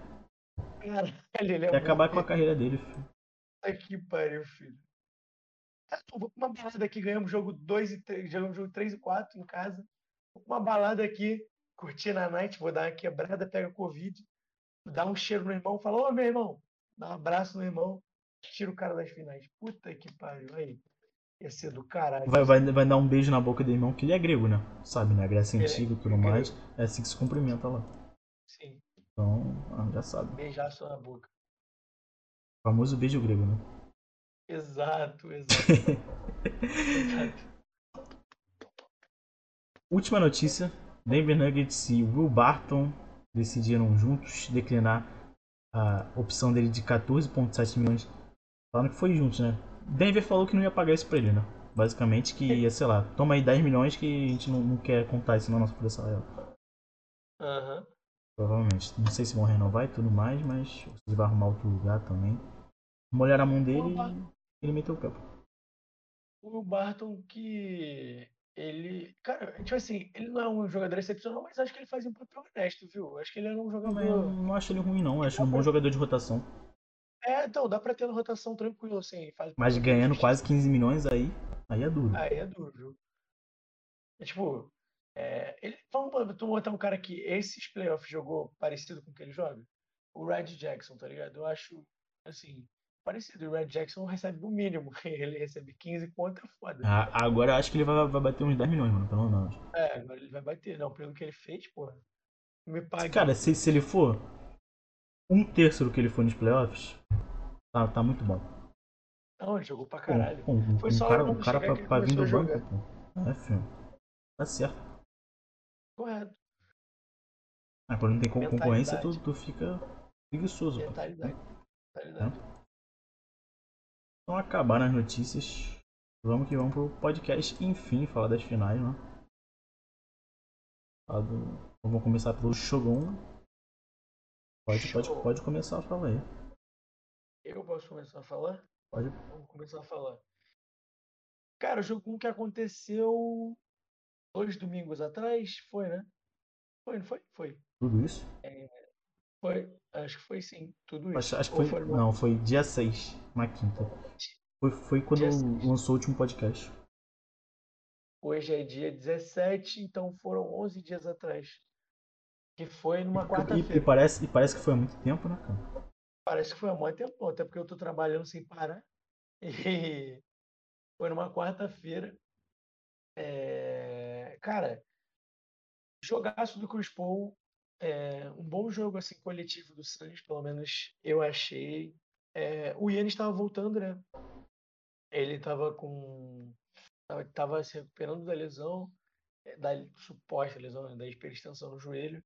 Caralho, ele é acabar com a carreira dele, filho. Puta que pariu, filho. Uma balada aqui, ganhamos jogo 2 e 3, jogamos jogo 3 e 4 em casa. Uma balada aqui, curtir na night, vou dar uma quebrada, pega Covid, dá um cheiro no irmão, fala, ô meu irmão, dá um abraço no irmão, tira o cara das finais. Puta que pariu, aí. Ia ser do caralho. Vai, vai, vai dar um beijo na boca do irmão, que ele é grego, né? Sabe, né? Grécia é Antiga e tudo grego. mais. É assim que se cumprimenta lá. Sim, Então, já sabe. beijaço na boca. O famoso beijo grego, né? Exato, exato. exato. Última notícia: Denver Nuggets e Will Barton decidiram juntos declinar a opção dele de 14,7 milhões. Falando que foi juntos, né? Denver falou que não ia pagar isso pra ele, né? Basicamente que ia, sei lá, toma aí 10 milhões que a gente não, não quer contar isso na nossa folha salarial. Aham. Provavelmente. Não sei se vão renovar e tudo mais, mas se vai arrumar outro lugar também. Molharam a mão dele e ele meteu o pô. O Barton que ele, cara, tipo assim, ele não é um jogador excepcional, mas acho que ele faz um papel honesto, viu? Acho que ele era um Também eu jogador. não acho ele ruim, não. Eu acho ele um bom jogador de rotação. É, então, dá pra ter na rotação tranquilo, assim. Faz Mas ganhando quase 15 milhões aí, aí é duro. Aí é duro, viu? É tipo, é, ele, vamos tu botar um cara que esses playoffs jogou parecido com o que ele joga? O Red Jackson, tá ligado? Eu acho, assim, parecido. O Red Jackson recebe o mínimo. Ele recebe 15 conto, é foda. Ah, agora eu acho que ele vai, vai bater uns 10 milhões, mano, pelo menos. É, agora ele vai bater. Não, pelo que ele fez, porra. Me pague. Cara, se, se ele for um terço do que ele foi nos playoffs, tá, tá muito bom. Não, ele jogou pra Pô, caralho. pô, um, Foi um só cara, um cara pra, pra vir do banco, pô. É, filho. Tá certo. Correto. Mas quando não tem con- concorrência, tu, tu fica preguiçoso. pô. Mentalidade. Mentalidade. Então acabaram as notícias. Vamos que vamos pro podcast, enfim, falar das finais, né? Do- Vamos começar pelo Shogun. Pode, pode, pode começar a falar aí. Eu posso começar a falar? Pode. Vamos começar a falar. Cara, o um que aconteceu. Dois domingos atrás, foi, né? Foi, não foi? Foi. Tudo isso? Foi, acho que foi sim, tudo isso. Acho, acho que foi. no- Não, foi dia 6, uma quinta. Foi, foi quando lançou o último podcast. Hoje é dia 17, então foram 11 dias atrás. Que foi numa E, e quarta-feira. parece, e parece que foi há muito tempo, né, cara? Parece que foi há muito tempo, até porque eu tô trabalhando sem parar. E foi numa quarta-feira. É, Cara, jogaço do Chris Paul. é, Um bom jogo assim coletivo do Suns, pelo menos eu achei. É, O Yannis estava voltando, né? Ele estava com. Tava, tava se recuperando da lesão, é, da suposta lesão, né, da hiperextensão no joelho.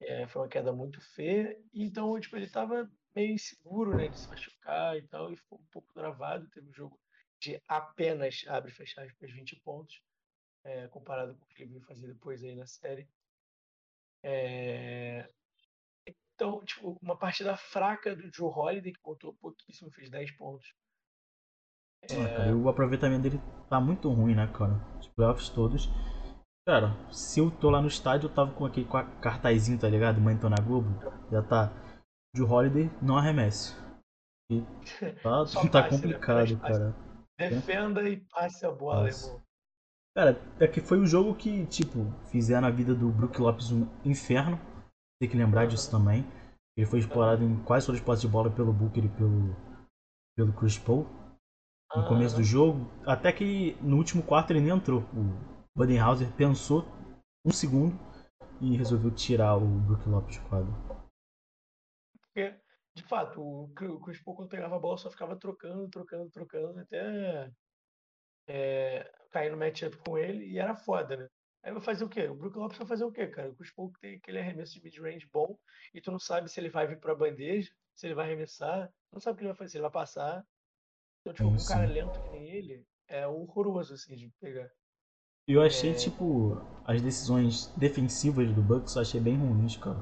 É, foi uma queda muito feia. Então, tipo, ele estava meio inseguro, né, de se machucar e tal, e ficou um pouco travado. Teve um jogo de apenas, abre e fecha aspas, 20 pontos, é, comparado com o que ele veio fazer depois aí na série. É, Então, tipo, uma partida fraca do Joe Holiday, que pontuou pouquíssimo, fez 10 pontos. Ah, cara, o aproveitamento dele tá muito ruim, né, cara? Os playoffs todos. Cara, se eu tô lá no estádio, eu tava com aquele cartazinho, tá ligado? Mãe tô na Globo. Já tá. De Holiday, não arremesse. E tá, tá passe, né? complicado, passe. cara. Defenda e passe a bola, Passe. irmão. Cara, é que foi o jogo que, tipo, fizeram a vida do Brook Lopes um inferno. Tem que lembrar disso também. Ele foi explorado em quase todas as posses de bola pelo Booker e pelo, pelo Chris Paul. No começo do jogo, até que no último quarto ele nem entrou. O Budenhauser pensou um segundo e resolveu tirar o Brook Lopes de quadro. Porque, de fato, o Chris Paul quando pegava a bola só ficava trocando, trocando, trocando, até é, cair no matchup com ele e era foda, né? Aí vai fazer o quê? O Brook Lopes vai fazer o quê, cara? O Chris Paul tem aquele arremesso de mid-range bom e tu não sabe se ele vai vir pra bandeja, se ele vai arremessar, não sabe o que ele vai fazer, se ele vai passar. Então, tipo, Sim, um cara lento que nem ele é horroroso, assim, de pegar. Eu achei, É. tipo, as decisões defensivas do Bucks eu achei bem ruins, cara.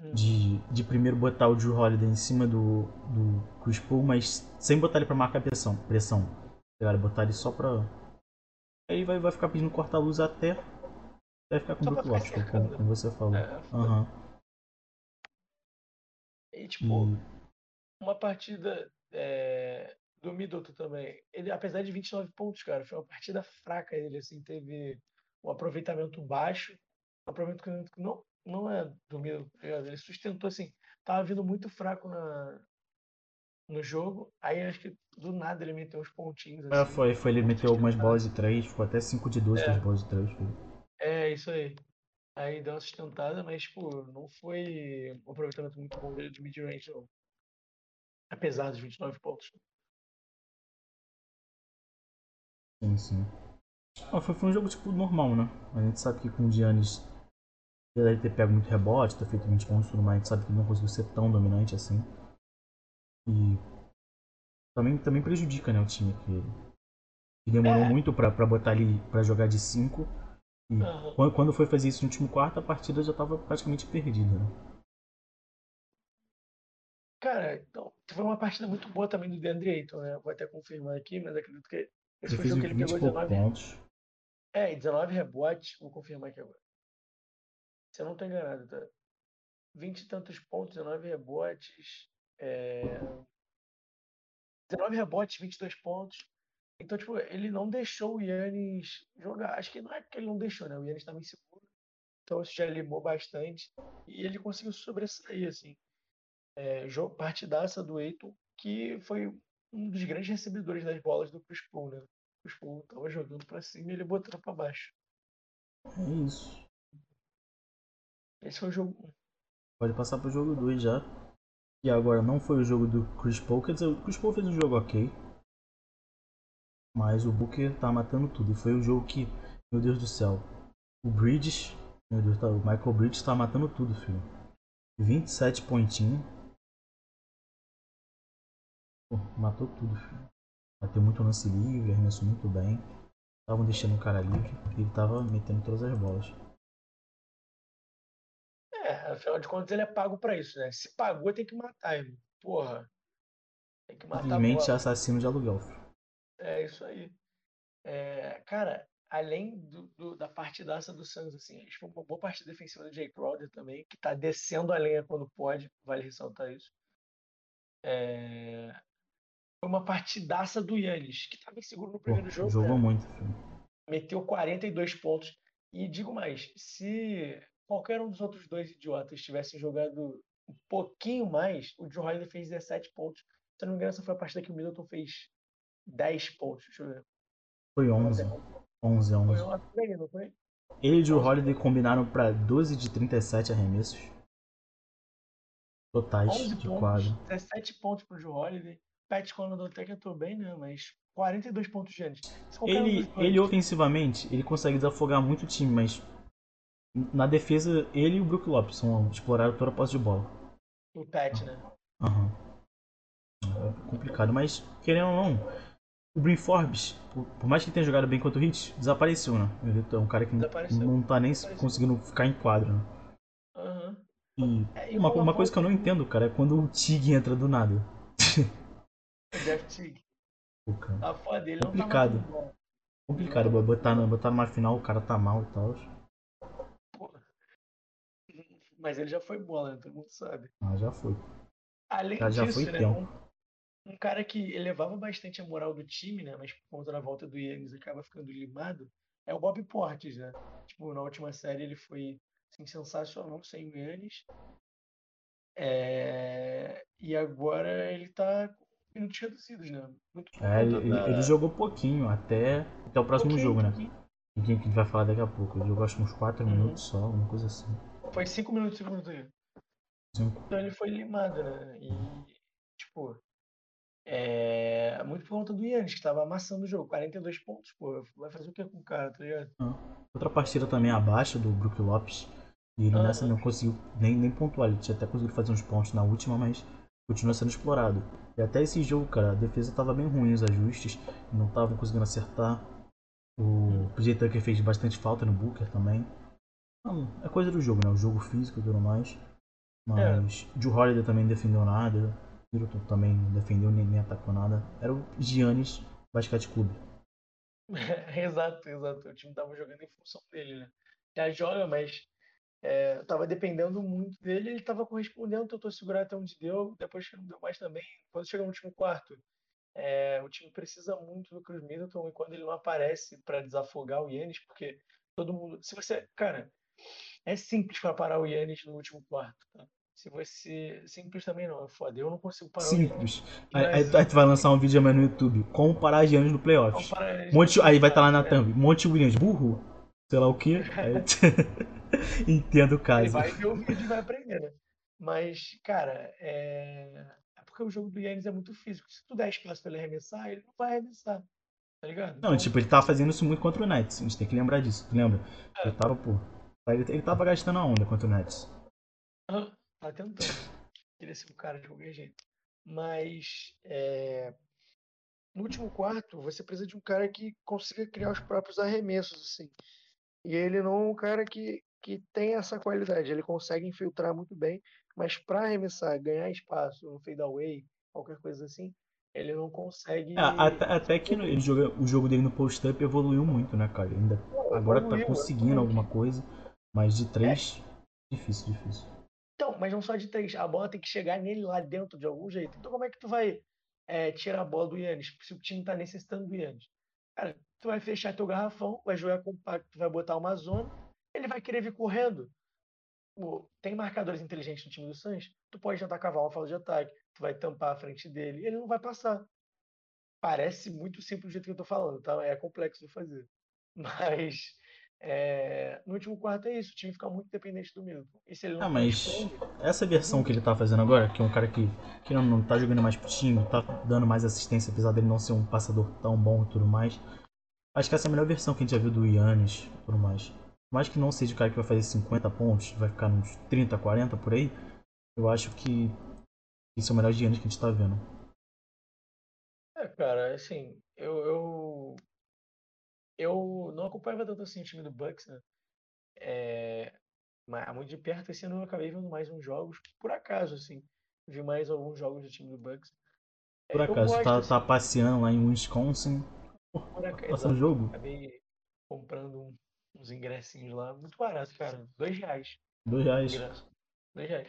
Hum. De, de primeiro botar o Drew Holiday em cima do, do Chris Paul, mas sem botar ele pra marcar pressão. pressão. Cara, botar ele só pra. Aí vai, vai ficar pedindo corta-luz até, até ficar com o Só pra Brook ficar Lopes, como, como você falou. É. Aham. E, tipo, E uma partida é, do Middleton também. Ele, apesar de 29 pontos, cara, foi uma partida fraca ele, assim, teve um aproveitamento baixo, um aproveitamento que não, não é do Middleton, tá ligado? ele sustentou, assim, tava vindo muito fraco na, no jogo, aí acho que do nada ele meteu uns pontinhos, é, assim, foi, foi, ele meteu algumas bolas de 3, ficou até 5 de 12 É. com as bolas de 3. Foi. É, isso aí. Aí deu uma sustentada, mas, tipo, não foi um aproveitamento muito bom dele de mid-range, não. Apesar dos 29 pontos. Sim, sim. Ah, foi, foi um jogo tipo normal, né? A gente sabe que com o Giannis ele deve ter pego muito rebote, ter feito 20 pontos e tudo mais, a gente sabe que ele não conseguiu ser tão dominante assim. E também, também prejudica né, o time que, demorou É. muito pra, pra botar ali pra jogar de 5. E Aham. quando, quando foi fazer isso no último quarto, a partida já tava praticamente perdida, né? Cara, então, foi uma partida muito boa também do DeAndre Ayton, né? Vou até confirmar aqui, mas acredito que esse Ele foi o jogo que ele 20 pegou e poucos 19, pontos. é, e 19 rebotes, vou confirmar aqui agora. Se eu não tô enganado, tá? 20 e tantos pontos, 19 rebotes, é... 19 rebotes, 22 pontos. Então, tipo, ele não deixou o Yannis jogar. Acho que não é que ele não deixou, né? O Yannis estava inseguro. Então isso já limou bastante. E ele conseguiu sobressair, assim. É, partidaça do Eiton, que foi um dos grandes recebedores das bolas do Chris Paul, né? O Chris Paul tava jogando pra cima e ele botando pra baixo. É isso. Esse foi o jogo 1. Pode passar pro jogo 2 já. E agora não foi o jogo do Chris Paul, quer dizer, o Chris Paul fez um jogo ok. Mas o Booker tá matando tudo. E foi o jogo que, meu Deus do céu, o Bridges, meu Deus, tá, o Michael Bridges tá matando tudo, filho. 27 pontinhos. Pô, matou tudo, filho. Bateu muito lance livre, arremessou muito bem. Estavam deixando o cara livre e ele tava metendo todas as bolas. É, afinal de contas ele é pago pra isso, né? Se pagou, tem que matar, irmão. Porra. Tem que matar bola. assassino de aluguel. É isso aí. É, cara, além do, do- da partidaça do Suns, assim, acho que foi uma boa partida defensiva do Jay Crowder também, que tá descendo a lenha quando pode, vale ressaltar isso. É, Foi uma partidaça do Yannis, que tava inseguro no Pô, primeiro jogo, jogou né? muito, filho. meteu 42 pontos. E digo mais, se qualquer um dos outros dois idiotas tivessem jogado um pouquinho mais, o Joe Holiday fez 17 pontos. Se eu não me engano, essa foi a partida que o Middleton fez 10 pontos. Deixa eu ver. Foi 11. 11, Foi 11. uma por aí, não foi? Ele e o 11. Holiday combinaram pra 12 de 37 arremessos. Totais 11 de pontos, quadro. 17 pontos pro Joe Holiday. Pat Connaughton até que entrou bem, né? Mas 42 pontos de antes. Ele, ele ofensivamente, ele consegue desafogar muito o time, mas na defesa, ele e o Brook Lopes são exploraram toda a posse de bola. O Pat, né? Aham. É complicado, mas querendo ou não, o Brin Forbes, por, por mais que ele tenha jogado bem contra o Hit, desapareceu, né? Ele é um cara que não, tá nem conseguindo ficar em quadro, né? Aham. E É, uma, uma coisa que eu não entendo, cara, é quando o Tig entra do nada. O Jeff. Pô, cara, Tá foda, ele não tá Complicado. complicado, botar, botar numa final, o cara tá mal e tal. Mas ele já foi bola, né? todo mundo sabe. Ah, já foi. Além Já- já disso, foi né? Um, um cara que elevava bastante a moral do time, né? Mas por conta da volta do Yannis acaba ficando limado, é o Bob Portes, né? Tipo, na última série ele foi assim, sensacional sem o Yannis. É, E agora ele tá com minutos reduzidos, né? Muito É, ele, da- ele jogou pouquinho, até, até o próximo Pouquinho, jogo, né? pouquinho. Que a gente vai falar daqui a pouco. Ele jogou acho que uns 4 Uhum. minutos só, uma coisa assim. Foi cinco minutos do segundo tempo. Cinco. Então ele foi limado, né? E, tipo, é muito por conta do Yannis, que tava amassando o jogo. 42 pontos, pô. Vai fazer o que com o cara, tá ligado? Outra partida também abaixo do Brook Lopes. E ele Aham. nessa não conseguiu nem, nem pontuar. Ele tinha até conseguido fazer uns pontos na última, mas continua sendo explorado. E até esse jogo, cara, a defesa tava bem ruim, os ajustes. Não estavam conseguindo acertar. O PJ Tucker fez bastante falta no Booker também. Não, é coisa do jogo, né? O jogo físico e tudo mais. Mas o Drew Holiday também não defendeu nada. Middleton também não defendeu nem, nem atacou nada. Era o Giannis Basquete Clube. exato, exato. O time tava jogando em função dele, né? Já joga, mas é, tava dependendo muito dele. Ele tava correspondendo, tentou segurar até onde deu. Depois que não deu mais também. Quando chega no último quarto, é, o time precisa muito do Chris Middleton. E quando ele não aparece pra desafogar o Yannis, porque todo mundo. Se você. Cara, é simples pra parar o Yannis no último quarto, tá? Se você. Simples também não, é foda. Eu não consigo parar o. Simples. Aí, aí, Mas- aí tu vai lançar um vídeo amanhã no YouTube. Como parar Giannis no playoffs. para- Monte, aí vai estar lá na É. thumb. Monte Williams, burro. Sei lá o que. Entendo o Ele caso. vai ver o vídeo e vai aprender, né? Mas, cara, é... é porque o jogo do Yannis é muito físico. Se tu der espaço pra ele arremessar, ele não vai arremessar. Tá ligado? Não, tipo, ele tava fazendo isso muito contra o Nets. A gente tem que lembrar disso. Tu lembra? É. Ele tava, pô. Ele, ele tava gastando a onda contra o Nets. Tá tentando. Queria ser um cara de qualquer jeito. Mas é, no último quarto, você precisa de um cara que consiga criar os próprios arremessos, assim. E ele não é um cara que, que tem essa qualidade. Ele consegue infiltrar muito bem, mas para arremessar, ganhar espaço no fadeaway, qualquer coisa assim, ele não consegue. É, até, até que no- ele joga, o jogo dele no post-up evoluiu muito, né, cara? Ainda, agora tá Evoluiu, conseguindo evoluiu. alguma coisa. Mas de três, difícil, difícil. Então, mas não só de três. A bola tem que chegar nele lá dentro de algum jeito. Então, como é que tu vai é, tirar a bola do Yannis? Se o time tá necessitando do Yannis. Cara, tu vai fechar teu garrafão, vai jogar compacto, vai botar uma zona, ele vai querer vir correndo. Tem marcadores inteligentes no time do Suns, tu pode tentar cavar uma falta de ataque, tu vai tampar a frente dele, ele não vai passar. Parece muito simples do jeito que eu tô falando, tá? É complexo de fazer. Mas é, no último quarto é isso, o time fica muito dependente do Middleton. E se ele não Ah, mas corresponde, essa versão que ele tá fazendo agora, que é um cara que, que não, não tá jogando mais pro time, tá dando mais assistência, apesar dele não ser um passador tão bom e tudo mais. Acho que essa é a melhor versão que a gente já viu do Yannis e tudo mais. Por mais que não seja o cara que vai fazer 50 pontos, vai ficar nos 30, 40 por aí, eu acho que isso é o melhor de Yannis que a gente tá vendo. É, cara, assim, eu, eu, eu não acompanhava tanto assim o time do Bucks, né? É, mas muito de perto esse ano eu acabei vendo mais uns jogos, por acaso, assim. Vi mais alguns jogos do time do Bucks. Por É, acaso, gosto, tá, assim, tá passeando lá em Wisconsin, por aca- passando exato, jogo. acabei, comprando um- uns ingressinhos lá. Muito barato, cara. Dois reais. Dois reais. Dois reais.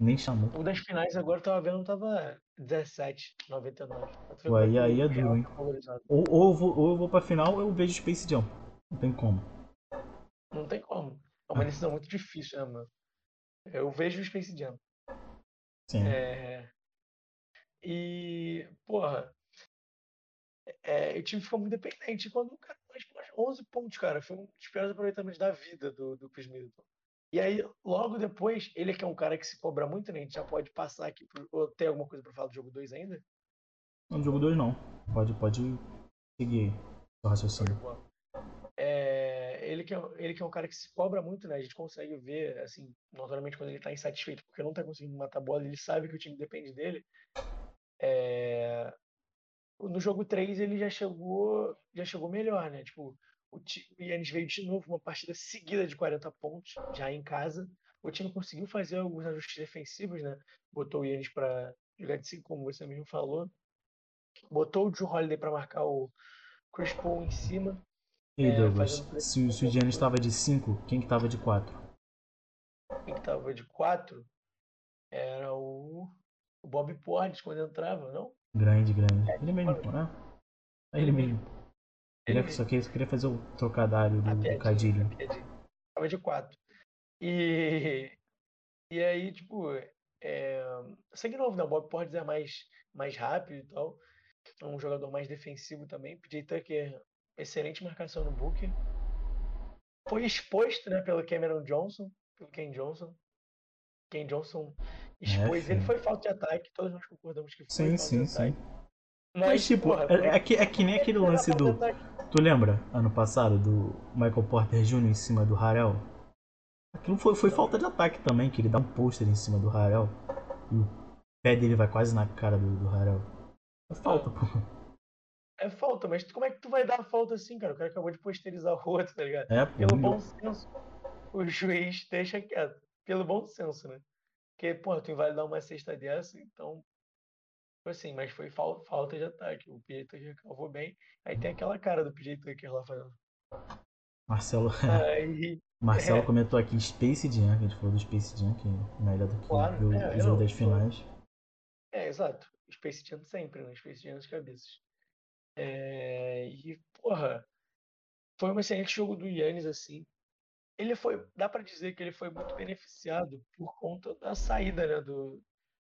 Nem chamou. O das finais agora eu tava vendo, tava R$17,99. Pô, aí- aí é duro, hein? tá. Ou, ou, eu vou, ou eu vou pra final ou eu vejo Space Jam. Não tem como. Não tem como. É uma decisão muito difícil, né, mano? Eu vejo o Space Jam. Sim. É... E, porra, é, o time ficou muito dependente quando o cara faz pô, 11 pontos, cara. Foi um dos piores aproveitamentos da vida do, do Chris Middleton. E aí, logo depois, ele que é um cara que se cobra muito, né? A gente já pode passar aqui. Pro... Ou tem alguma coisa pra falar do jogo 2 ainda? No jogo 2 não. Pode, pode seguir o raciocínio. É, ele, que é, ele que é um cara que se cobra muito, né? A gente consegue ver, assim, notoriamente quando ele tá insatisfeito porque não tá conseguindo matar a bola, ele sabe que o time depende dele. É, no jogo 3 ele já chegou, já chegou melhor, né? Tipo, o, Yannis veio de novo uma partida seguida de 40 pontos, já em casa. O time conseguiu fazer alguns ajustes defensivos, né? Botou o Yannis para jogar de 5, como você mesmo falou. Botou o Drew Holiday para marcar o Chris Paul em cima. E É, Douglas, fazendo se, o- se o Giannis estava de 5, quem que tava de 4? Quem que tava de 4 era o, o Bob Portes quando entrava, não? Grande, grande. Ele mesmo, né? É ele mesmo. Ele só que queria fazer o trocadilho do, do Cadilho. Tava de 4. E, e aí, tipo, é, segue novo, né? O Bob Portes é mais, mais rápido e tal. É um jogador mais defensivo também. PJ Tucker, excelente marcação no Booker. Foi exposto, né, pelo Cameron Johnson, pelo Ken Johnson. Ken Johnson expôs ele. filho. Foi falta de ataque, todos nós concordamos que foi Sim, falta sim, de ataque. sim. Mas, Mas, tipo, porra, é, é que, é que nem aquele lance do. ataque? Tu lembra, ano passado, do Michael Porter Jr. em cima do Harrell? Aquilo foi, foi falta de ataque também, que ele dá um pôster em cima do Harrell. E o pé dele vai quase na cara do, do Harrell. É falta, pô. É falta, mas como é que tu vai dar falta assim, cara? O cara acabou de posterizar o outro, tá ligado? É, pô. Pelo bom senso, o juiz deixa quieto. Pelo bom senso, né? Porque, pô, tu invalidar uma cesta dessa, então. Foi assim, mas foi fal- falta de ataque. O PJ Tucker calvou bem. Aí tem aquela cara do PJ Tucker lá fazendo. Marcelo, Aí, Marcelo É. comentou aqui Space Jam, a gente falou do Space Jam, que é melhor do que Claro, o, é, o jogo das finais. é, exato. Space Jam sempre, né? Space Jam nas cabeças. É, e, porra, foi um excelente jogo do Yannis, assim. Ele foi, dá pra dizer que ele foi muito beneficiado por conta da saída, né, do,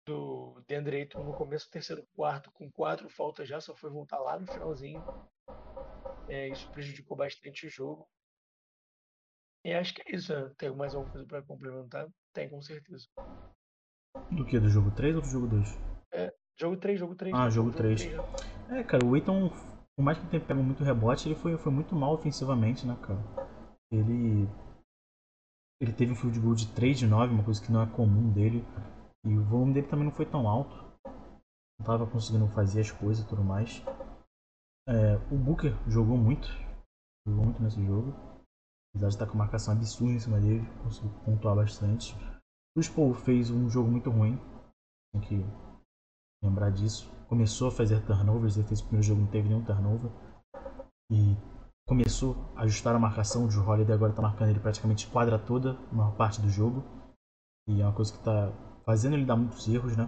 do DeAndre Ayton no começo do terceiro quarto, com quatro faltas já, só foi voltar lá no finalzinho. É, isso prejudicou bastante o jogo. E acho que é isso, né? Tem mais alguma coisa pra complementar? Tem, com certeza. Do que? Do jogo 3 ou do jogo 2? Jogo 3, jogo 3. Ah, jogo 3. É, cara, o Aiton, por mais que tenha pego muito rebote, ele foi, foi muito mal ofensivamente, né, cara? Ele. Ele teve um field goal de 3 de 9, uma coisa que não é comum dele. E o volume dele também não foi tão alto. Não tava conseguindo fazer as coisas e tudo mais. É, o Booker jogou muito. Jogou muito nesse jogo. Apesar de estar com uma marcação absurda em cima dele, conseguiu pontuar bastante. O Paul fez um jogo muito ruim. Tem que lembrar disso. Começou a fazer turnovers, ele fez o primeiro jogo, não teve nenhum turnover. E começou a ajustar a marcação. O Drew Holiday agora está marcando ele praticamente quadra toda, a maior parte do jogo. E é uma coisa que está fazendo ele dar muitos erros, né?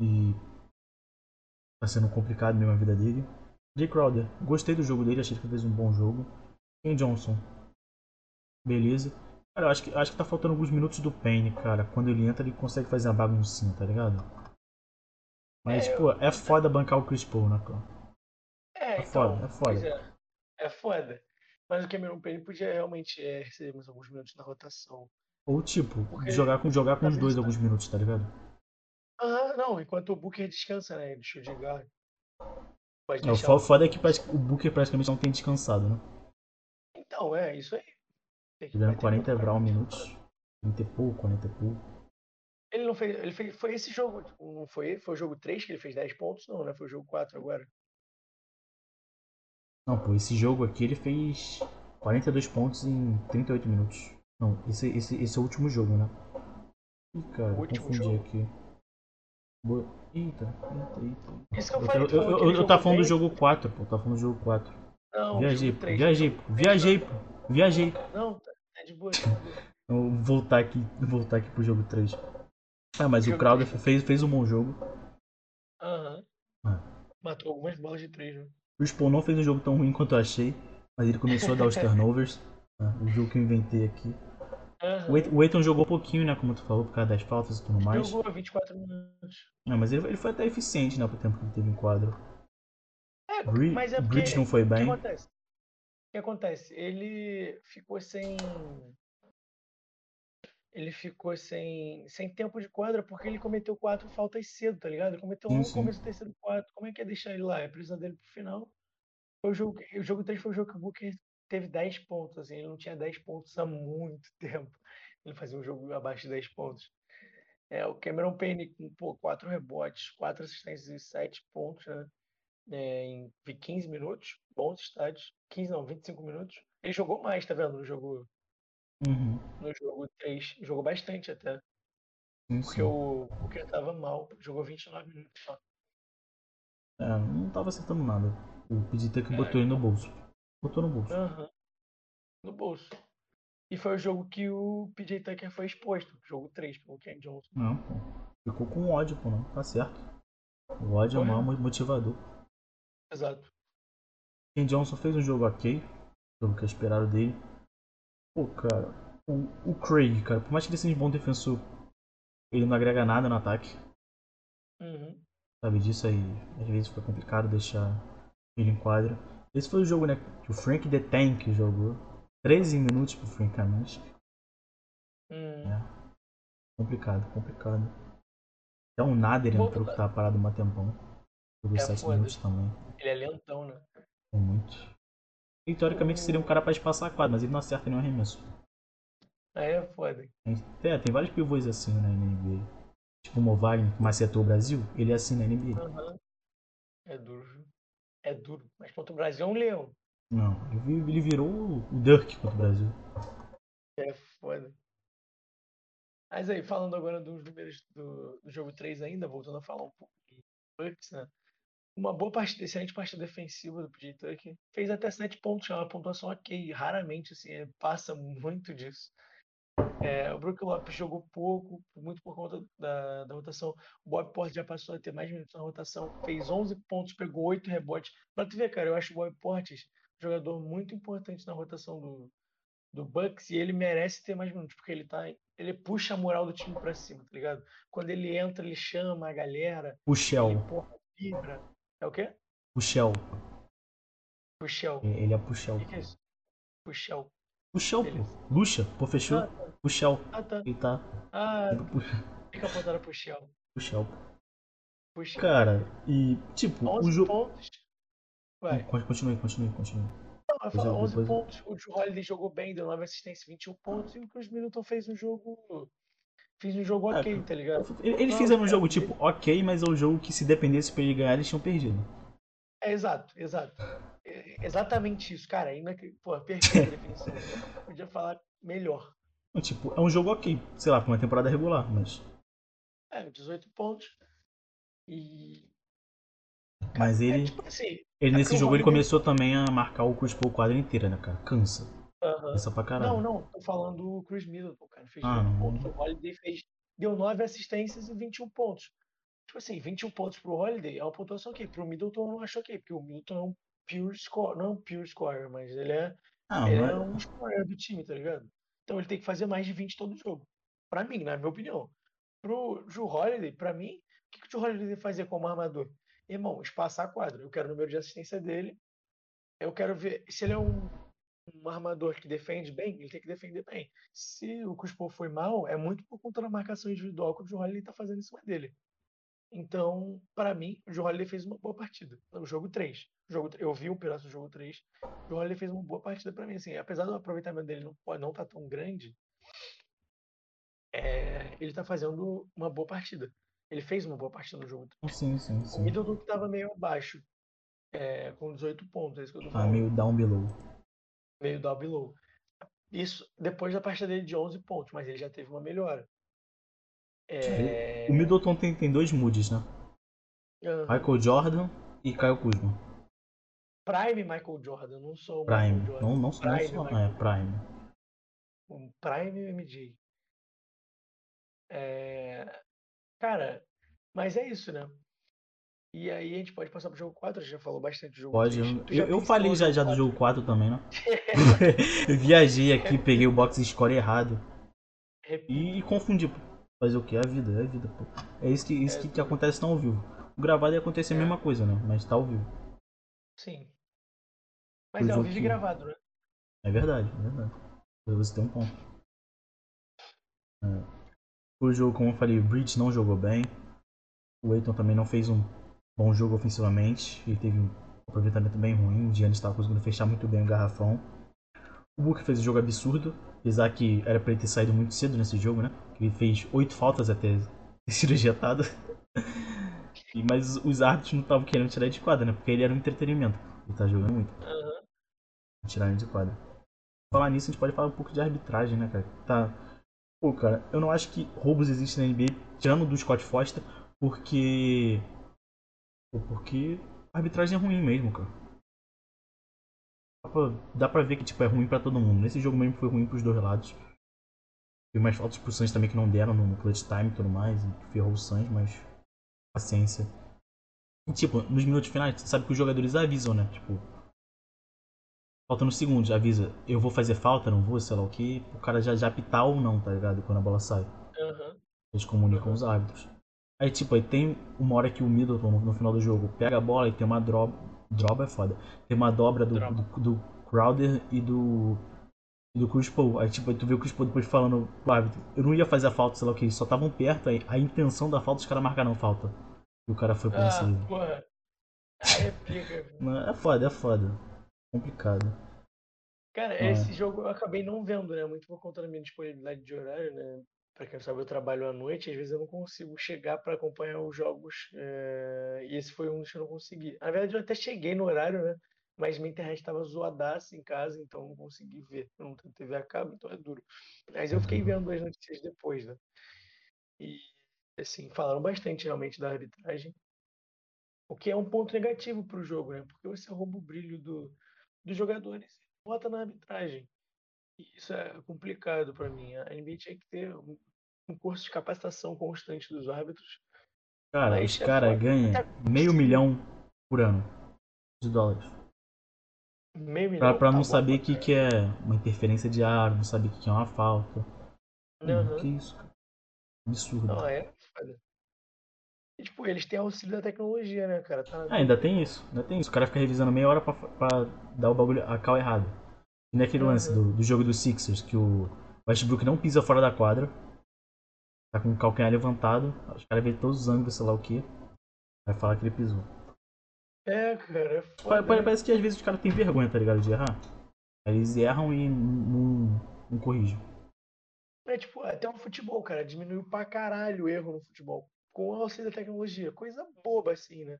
E está sendo complicado mesmo a vida dele. Jay Crowder, gostei do jogo dele, achei que fez um bom jogo. Ken Johnson, beleza. Cara, eu acho que, acho que tá faltando alguns minutos do Payne, cara. Quando ele entra, ele consegue fazer uma baguncinha, tá ligado? Mas, É, pô, é foda bancar o Chris Paul, né, cara? É, É então, foda, é foda. é. É foda. Mas o Cameron Payne podia realmente é, receber mais alguns minutos na rotação. Ou, tipo, Porque jogar com, jogar com os dois alguns minutos, tá ligado? Ah, não, enquanto o Booker descansa, né? Ele shoot guard. Pode É, o foda é que o Booker praticamente não tem descansado, né? Então, é, isso aí. Bater 40 no Brown minutos. 30 e pouco, 40 e pouco. Ele não fez. Ele fez. Foi esse jogo. Não foi, foi o jogo 3 que ele fez 10 pontos? Não, né? Foi o jogo 4 agora. Não, pô, esse jogo aqui ele fez 42 pontos em 38 minutos. Não, esse, esse, esse é o último jogo, né? Ih, cara, O confundi jogo? aqui. Bo- Eita, eita, eita. Isso que eu Eu, falei. eu, eu, eu, tava jogou falando do jogo 4, pô. Tava falando do jogo 4. Não, Viajei, jogo pô, três, viajei, jogo- pô, viajei, pô, viajei. Não, tá, tá de boa, tá boa. Vou voltar aqui, voltar aqui pro jogo 3. Ah, mas o Jogo Crowder fez, fez um bom jogo. Aham. Ah. Matou algumas bolas de três, né? O Spawn não fez um jogo tão ruim quanto eu achei, mas ele começou a dar os turnovers. né, O jogo que eu inventei aqui. Aham. O Eiton- jogou pouquinho, né? Como tu falou, por causa das faltas e tudo mais. Jogou 24 minutos. Não, mas ele, ele foi até eficiente, né? Pro tempo que ele teve em quadro. É, Bri- mas é porque... Bridge não foi O que bem. acontece? O que acontece? Ele ficou sem. Ele ficou sem, sem tempo de quadra porque ele cometeu quatro faltas cedo, tá ligado? Ele cometeu Sim, um no sim. começo do terceiro quarto. Como é que é deixar ele lá? É precisa dele pro final. Foi o jogo, o jogo 3 foi o jogo que o Booker teve 10 pontos, assim, ele não tinha 10 pontos há muito tempo. Ele fazia um jogo abaixo de 10 pontos. É, o Cameron Payne com pô, 4 rebotes, 4 assistências e 7 pontos, né? É, em 15 minutos, bons estádios. 15 não, 25 minutos. Ele jogou mais, tá vendo? No jogo, Uhum. no jogo 3. Jogou bastante até. Sim, Porque sim. o Booker tava mal. Jogou 29 minutos só. É, não tava acertando nada. O PJ que É. botou ele no bolso. Botou no bolso. Aham. No bolso. E foi o jogo que o PJ Tucker foi exposto. Jogo 3, pelo Ken Johnson. Não, pô. Ficou com ódio, pô, não. Tá certo. O ódio é o Porra. maior motivador. Exato. Ken Johnson fez um jogo ok. Jogo que é esperado dele. Pô, cara. O, o Craig, cara, por mais que ele seja um bom defensor, ele não agrega nada no ataque. Uhum. Sabe disso aí? Às vezes foi complicado deixar ele em quadra. Esse foi o jogo, né? Que o Frank The Tank jogou. 13 minutos pro Frank Kaminsky. Hum. Complicado, complicado. Até o Nader Vou entrou que tava parado um tempão. Jogou É 7 foda. minutos também. Ele é lentão, né? Foi muito. E teoricamente seria um cara pra espaçar a quadra, mas ele não acerta nenhum arremesso. Aí é foda. É, tem vários pivôs assim na NBA. Tipo o Mo Wagner, que macetou o Brasil, ele é assim na NBA. Aham. É duro. É duro. Mas contra o Brasil é um leão. Não, ele vi- ele virou o Dirk contra o Brasil. É foda. Mas aí, falando agora dos números do, do jogo 3 ainda, voltando a falar um pouco do Bucks, né? Uma boa partida, excelente partida defensiva do PJ Tucker. Fez até 7 pontos, é uma pontuação ok. Raramente, assim, passa muito disso. É, o Brook Lopes jogou pouco, muito por conta da, da rotação. O Bob Porter já passou a ter mais minutos na rotação. Fez 11 pontos, pegou 8 rebotes. Pra tu ver, cara, eu acho o Bob Portes um jogador muito importante na rotação do, do Bucks e ele merece ter mais minutos, porque ele tá. Ele puxa a moral do time pra cima, tá ligado? Quando ele entra, ele chama a galera, O ele Shell. porra, vibra. É o quê? O Shell. Puxel. Ele é Puxel. O que, que é isso? Puxel. Puxel, pô. Luxa, pô, fechou. Ah, tá. Puxel. Ah, tá. Ele tá. Ah, fica apontada Puxel. Puxel. Puxel. Cara, e tipo, o 11 jogo. pontos. Vai. Continue, continue, continue. Não, eu Depois falo, eu- 11 depois pontos. O Drew Holiday jogou bem, deu 9 assistências, 21 pontos. E o Chris Middleton fez um jogo. Fez um jogo É, ok, tá ligado? Ele- Eles Não, fizeram um cara, jogo ele- tipo ok, mas é um jogo que se dependesse pra ele ganhar, eles tinham perdido. É, exato, exato. É exatamente isso, cara. Ainda que, pô, perfeita a definição. Podia falar melhor. Tipo, é um jogo ok, sei lá, pra uma temporada regular, mas. É, 18 pontos. E. Mas É ele, tipo assim. ele é nesse jogo ele começou também a marcar o Chris Paul quadra inteira, né, cara? Cansa. Cansa pra caralho. Não, não, tô falando o Chris Middleton, cara. Fez Ah, 18 não. pontos. O Holiday fez. Deu 9 assistências e 21 pontos. Tipo assim, 21 pontos pro Holiday é uma pontuação ok. Pro Middleton eu não acho ok, porque o Middleton é um pure score. Não é um pure scorer, mas ele é Ah, ele mas- é um scorer do time, tá ligado? Então ele tem que fazer mais de 20 todo jogo. Pra mim, na minha opinião. Pro Drew Holiday, pra mim, o que, que o Drew Holiday fazer como armador? Irmão, espaçar a quadra. Eu quero o número de assistência dele. Eu quero ver. Se ele é um, um armador que defende bem, ele tem que defender bem. Se o Cuspo foi mal, é muito por conta da marcação individual que o Drew Holiday tá fazendo em cima dele. Então, pra mim, o Holiday fez uma boa partida. No jogo 3. O jogo, eu vi um pedaço do jogo 3. O Holiday fez uma boa partida pra mim. Assim, apesar do aproveitamento dele não não tá tão grande, é, ele tá fazendo uma boa partida. Ele fez uma boa partida no jogo. Sim, sim, O sim. Middleton que tava meio abaixo, é, com 18 pontos, é isso que eu tô Ah, falando. meio down below. meio down below. Isso depois da partida dele de 11 pontos, mas ele já teve uma melhora. É... O Middleton tem, tem dois moods, né? aham. Michael Jordan e Kyle Kuzma. Prime Michael Jordan, não sou o Prime. Não, não, Prime, não só. Michael É, Prime. Um Prime MJ. É... Cara, mas é isso, né? E aí a gente pode passar pro jogo 4, a gente já falou bastante do jogo Pode. 3. Eu, eu, falei já, já do 4? jogo 4 também, né? eu viajei aqui, peguei o box score errado. E, e confundi. Fazer o que? É a vida, é a vida, pô. É isso que, isso É que, que acontece não ao vivo. O gravado ia acontecer a É. mesma coisa, né? Mas tá ao vivo. Sim. Mas é ao vivo e gravado, né? É verdade, é verdade. Você tem um ponto. É. O jogo, como eu falei, o Bridge não jogou bem. O Eiton também não fez um bom jogo ofensivamente. Ele teve um aproveitamento bem ruim. O Giannis estava conseguindo fechar muito bem o garrafão. O Book fez um jogo absurdo. Apesar que era pra ele ter saído muito cedo nesse jogo, né? Ele fez oito faltas até sido ejetado. E- Mas os árbitros não estavam querendo tirar ele de quadra, né? Porque ele era um entretenimento. Ele tá jogando muito. Aham. Tirar ele de quadra. Falar nisso, a gente pode falar um pouco de arbitragem, né, cara? Tá. Pô, cara, eu não acho que roubos existem na NBA, tirando do Scott Foster, porque. Pô, porque a arbitragem é ruim mesmo, cara. Dá pra, dá pra ver que tipo, é ruim pra todo mundo. Nesse jogo mesmo foi ruim pros dois lados. Teve mais faltas pro Suns também que não deram no clutch time e tudo mais, e ferrou o Suns, mas. Paciência. E, tipo, nos minutos finais, você sabe que os jogadores avisam, né? Tipo, faltando segundos, avisa, eu vou fazer falta, não vou, sei lá o que, o cara já, já apitar ou não, tá ligado? Quando a bola sai. Aham. Eles comunicam os árbitros. Aí, tipo, aí tem uma hora que o Middleton, no, final do jogo, pega a bola e tem uma droba. Droba é foda. Tem uma dobra do, do, do Crowder e do. E do Chris Paul. Aí, tipo, tu vê o Chris Paul depois falando pro árbitro, eu não ia fazer a falta, sei lá o que, eles só estavam perto, aí a intenção da falta, os caras marcaram falta. E o cara foi por Ah, cima. porra. Aí é pica. É foda, é foda. Complicado. Cara, É. esse jogo eu acabei não vendo, né? Muito por conta da minha disponibilidade de horário, né? Pra quem não sabe, eu trabalho à noite, às vezes eu não consigo chegar pra acompanhar os jogos. eh, E esse foi um dos que eu não consegui. Na verdade, eu até cheguei no horário, né? Mas minha internet tava zoadaça em casa, então não consegui ver. Eu não tenho TV a cabo, então é duro. Mas eu fiquei vendo as notícias depois, né? E, assim, falaram bastante realmente da arbitragem. O que é um ponto negativo pro jogo, né? Porque você rouba o brilho do, dos jogadores e bota na arbitragem. E isso é complicado para mim. A NBA tinha que ter um, um curso de capacitação constante dos árbitros. Cara, os é caras foda. ganham Até- meio milhão por ano de dólares. Meio Pra, pra não saber o que, que é uma interferência de ar, não saber o que que é uma falta. caralho. Hum. Que isso, cara? Absurdo. Não, é foda. E, tipo, eles têm auxílio da tecnologia, né, cara? Tá Ah, ainda tem isso, ainda tem isso. O cara fica revisando meia hora pra, pra dar o bagulho, a cal errado. E naquele Uhum. lance do, do jogo dos Sixers, que o Westbrook não pisa fora da quadra. Tá com o calcanhar levantado. Os caras veem todos os ângulos, sei lá o que. Vai falar que ele pisou. É, cara, é foda. pa-? Parece que às vezes os caras têm vergonha, tá ligado? De errar. Eles erram e não, não corrigem. É tipo, até o futebol, cara, diminuiu pra caralho o erro no futebol. Com o auxílio da tecnologia. Coisa boba, assim, né?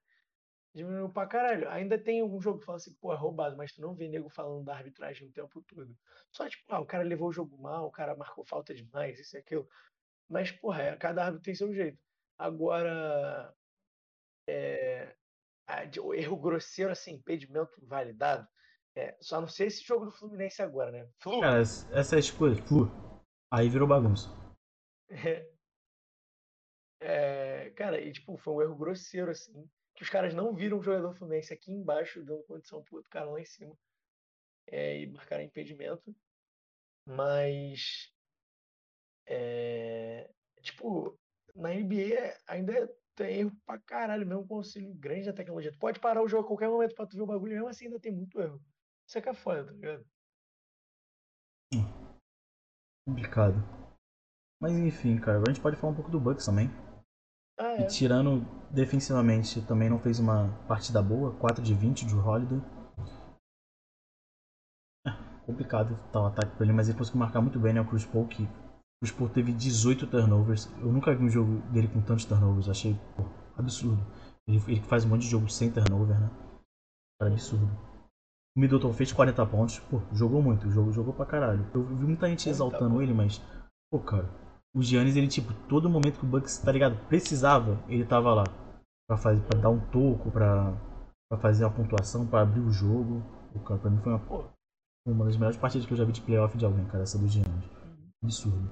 Diminuiu pra caralho. Ainda tem algum jogo que fala assim, pô, é roubado, mas tu não vê nego falando da arbitragem o tempo todo. Só tipo, ah, o cara levou o jogo mal, o cara marcou falta demais, isso e aquilo. Mas, porra, é, cada árbitro tem seu jeito. Agora, é, o erro grosseiro, assim, impedimento validado. É, só não sei esse jogo do Fluminense agora, né? Flu! Cara, essa é a escolha. Flu. Aí virou bagunça. É, cara, e tipo, foi um erro grosseiro, assim, que os caras não viram o jogador Fluminense aqui embaixo, dando condição pro outro cara lá em cima. É, e marcaram impedimento. Mas. É, tipo, na NBA ainda tem erro pra caralho, mesmo com auxílio grande da tecnologia. Tu pode parar o jogo a qualquer momento pra tu ver o bagulho, mesmo assim ainda tem muito erro. Isso é que é foda, tá ligado? Complicado. Mas enfim, cara, a gente pode falar um pouco do Bucks também. Ah, E é. tirando defensivamente, também não fez uma partida boa. 4 de 20 de Holiday. É, complicado tá o ataque pra ele, mas ele conseguiu marcar muito bem, né? O Chris Paul, que o Paul teve 18 turnovers. Eu nunca vi um jogo dele com tantos turnovers. Achei pô, absurdo. Ele, ele faz um monte de jogo sem turnover, né? Cara, absurdo. O Middleton fez 40 pontos. Pô, jogou muito. O jogo jogou pra caralho. Eu vi muita gente Muita exaltando bola. ele, mas... Pô, cara... O Giannis, ele, tipo, todo momento que o Bucks, tá ligado? Precisava, ele tava lá. Pra, fazer, pra dar um toco, pra pra fazer a pontuação, pra abrir o jogo. O cara, pra mim foi uma, Pô, uma das melhores partidas que eu já vi de playoff de alguém, cara, essa do Giannis. Absurdo.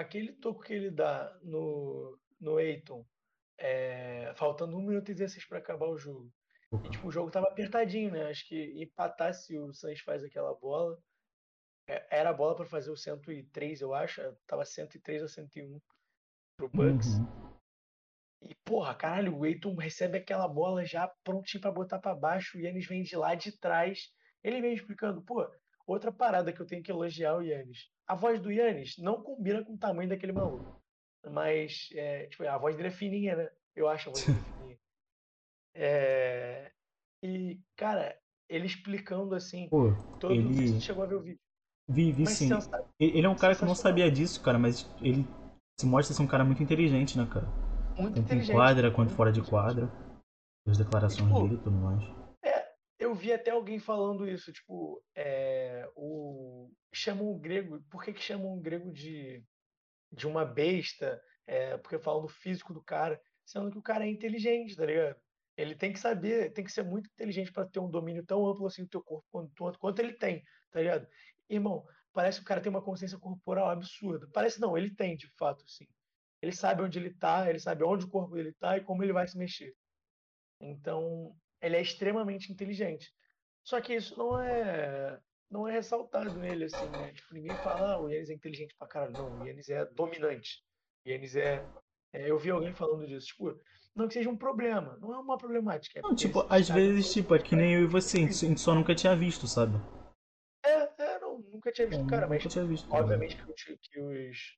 Aquele toco que ele dá no, no Eiton, é, faltando 1 minuto e 16 pra acabar o jogo. E cara. tipo, o jogo tava apertadinho, né? Acho que empatar se o Suns faz aquela bola. é, Era a bola pra fazer o 103, eu acho. é, Tava 103 a 101 pro Bucks. Uhum. E, porra, caralho, o Eiton recebe aquela bola já prontinho pra botar pra baixo. O Yannis vem de lá de trás. Ele vem explicando, pô, outra parada que eu tenho que elogiar o Yannis. A voz do Yannis não combina com o tamanho daquele maluco. Mas, é, tipo, a voz dele é fininha, né? Eu acho a voz dele fininha. É, E, cara, ele explicando assim, Pô, todo não sei se ele. você chegou a ver o vídeo. Vi, vi sim. Ele ele é um cara que eu não sabia disso, cara, mas ele se mostra ser um cara muito inteligente, né, cara? muito Tanto em inteligente. quadra quanto fora de quadra. As declarações Tipo, dele e tudo mais. Eu vi até alguém falando isso, tipo, é, o chamam o grego, por que que chamam o grego de, de uma besta? É, porque falam do físico do cara, sendo que o cara é inteligente, tá ligado? Ele tem que saber, tem que ser muito inteligente para ter um domínio tão amplo assim do teu corpo quanto, quanto ele tem, tá ligado? Irmão, parece que o cara tem uma consciência corporal absurda. Parece não, ele tem, de fato, sim. Ele sabe onde ele tá, ele sabe onde o corpo dele tá e como ele vai se mexer. Então, ele é extremamente inteligente. Só que isso não é não é ressaltado nele, assim, né? Tipo, ninguém fala, ah, o Yannis é inteligente pra caralho. Não, o Yannis é dominante. O Yannis é, é- Eu vi alguém falando disso. Tipo, não que seja um problema. Não é uma problemática. É Não, tipo, às cara- vezes, tipo, é que nem eu e você, a gente só nunca tinha visto, sabe? É, é, não, nunca tinha visto o cara, mas tinha visto. tá obviamente que, que os,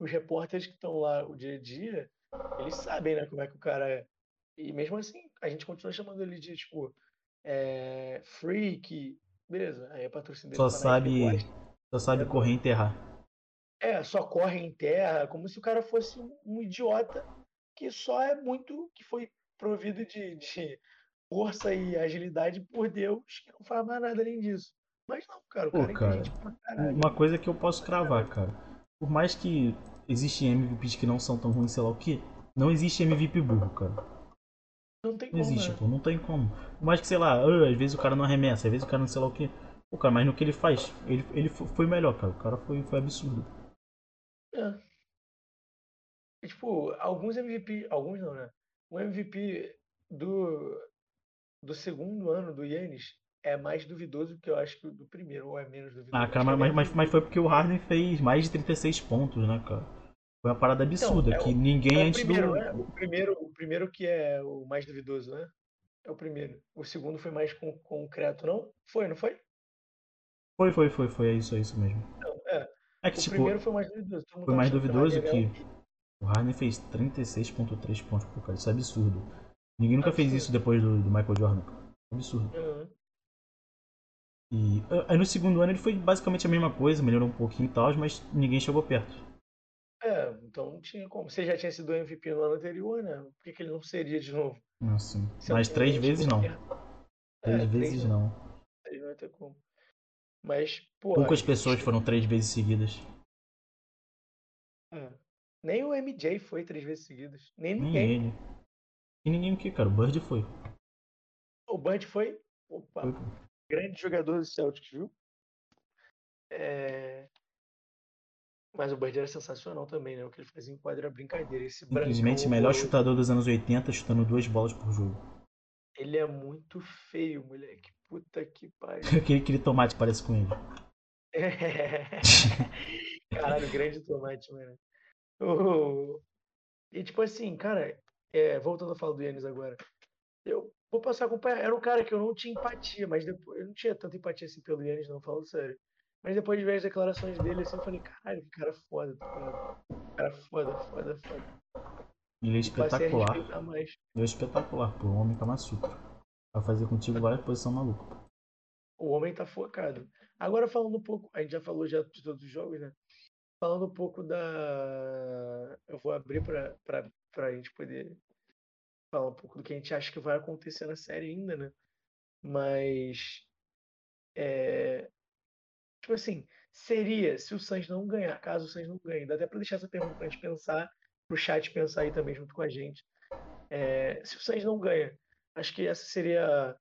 os repórteres que estão lá o dia a dia, eles sabem, né, como é que o cara é. E mesmo assim, a gente continua chamando ele de, tipo, é, freak, beleza, aí a patrocínio dele Só sabe, só sabe É, correr e enterrar. É, só corre em terra, como se o cara fosse um, idiota que só é muito, que foi provido de, de força e agilidade por Deus, que não faz mais nada além disso. Mas não, cara, o Pô, cara é cara, caralho. Uma coisa que eu posso cravar, cara. Por mais que existem MVPs que não são tão ruins, sei lá o que, não existe MVP burro, cara. Não tem Não como, existe, né? pô, não tem como. Mais que, sei lá, ah, às vezes o cara não arremessa, às vezes o cara não sei lá o que. Pô, cara, mas no que ele faz, ele, ele fo- foi melhor, cara. O cara foi, foi absurdo. É. E, tipo, alguns MVP, alguns não, né? O MVP do, do segundo ano do Yannis é mais duvidoso que eu acho que o do primeiro, ou é menos duvidoso. Ah, cara, é mas, mas, mas foi porque o Harden fez mais de 36 pontos, né, cara? Foi uma parada absurda, é o- que ninguém É o antes primeiro, do. né? O primeiro, o primeiro que é o mais duvidoso, né? É o primeiro. O segundo foi mais con- concreto, não? Foi, não foi? Foi, foi, foi, foi, é isso, é isso mesmo. Não, é. É que, O tipo, primeiro foi mais duvidoso. Foi mais o duvidoso que ganhar o Harden fez 36.3 pontos por cara. Isso é absurdo. Ninguém nunca fez Absurdo. isso depois do, do Michael Jordan. cara. Absurdo. o- Aham. E ah, aí no segundo ano ele foi basicamente a mesma coisa, melhorou um pouquinho e tal, mas ninguém chegou perto. É, então não tinha como. Você já tinha sido MVP no ano anterior, né? Por que, que ele não seria de novo? Assim. Se Mas três vezes não. ganhar- Três É, vezes não. não. Três não vai ter como. Mas, pô. Poucas pessoas foram três vezes seguidas. É. Nem o MJ foi três vezes seguidas. Nem Nem ninguém. ele. E ninguém o que, cara? O Bird foi. O Bud foi. Opa, Foi, grande jogador do Celtics, viu? É... Mas o Bird era sensacional também, né? O que ele fazia em quadra era brincadeira. Esse Simplesmente brancão o melhor chutador dos anos 80, chutando duas bolas por jogo. Ele é muito feio, moleque. Puta que pariu. aquele, aquele tomate parece com ele. Caralho, grande tomate, mano. O- E tipo assim, cara, é, voltando a falar do Yannis agora, eu vou passar a acompanhar. Era um cara que eu não tinha empatia, mas depois eu não tinha tanta empatia assim pelo Yannis, não, falando sério. Mas depois de ver as declarações dele, assim, eu falei, caralho, que cara foda, tá ligado? Cara foda, foda, foda. Ele é espetacular. Ele é espetacular, pô. O homem Kama Sutra. Vai fazer contigo várias posições malucas. pô. O homem tá focado. Agora falando um pouco, a gente já falou já de todos os jogos, né? Falando um pouco da. Eu vou abrir pra, pra, pra gente poder falar um pouco do que a gente acha que vai acontecer na série ainda, né? Mas. É... Tipo assim, seria se o Suns não ganhar, caso o Suns não ganhe, dá até pra deixar essa pergunta pra gente pensar, pro chat pensar aí também junto com a gente. É, se o Suns não ganha, Acho que essa seria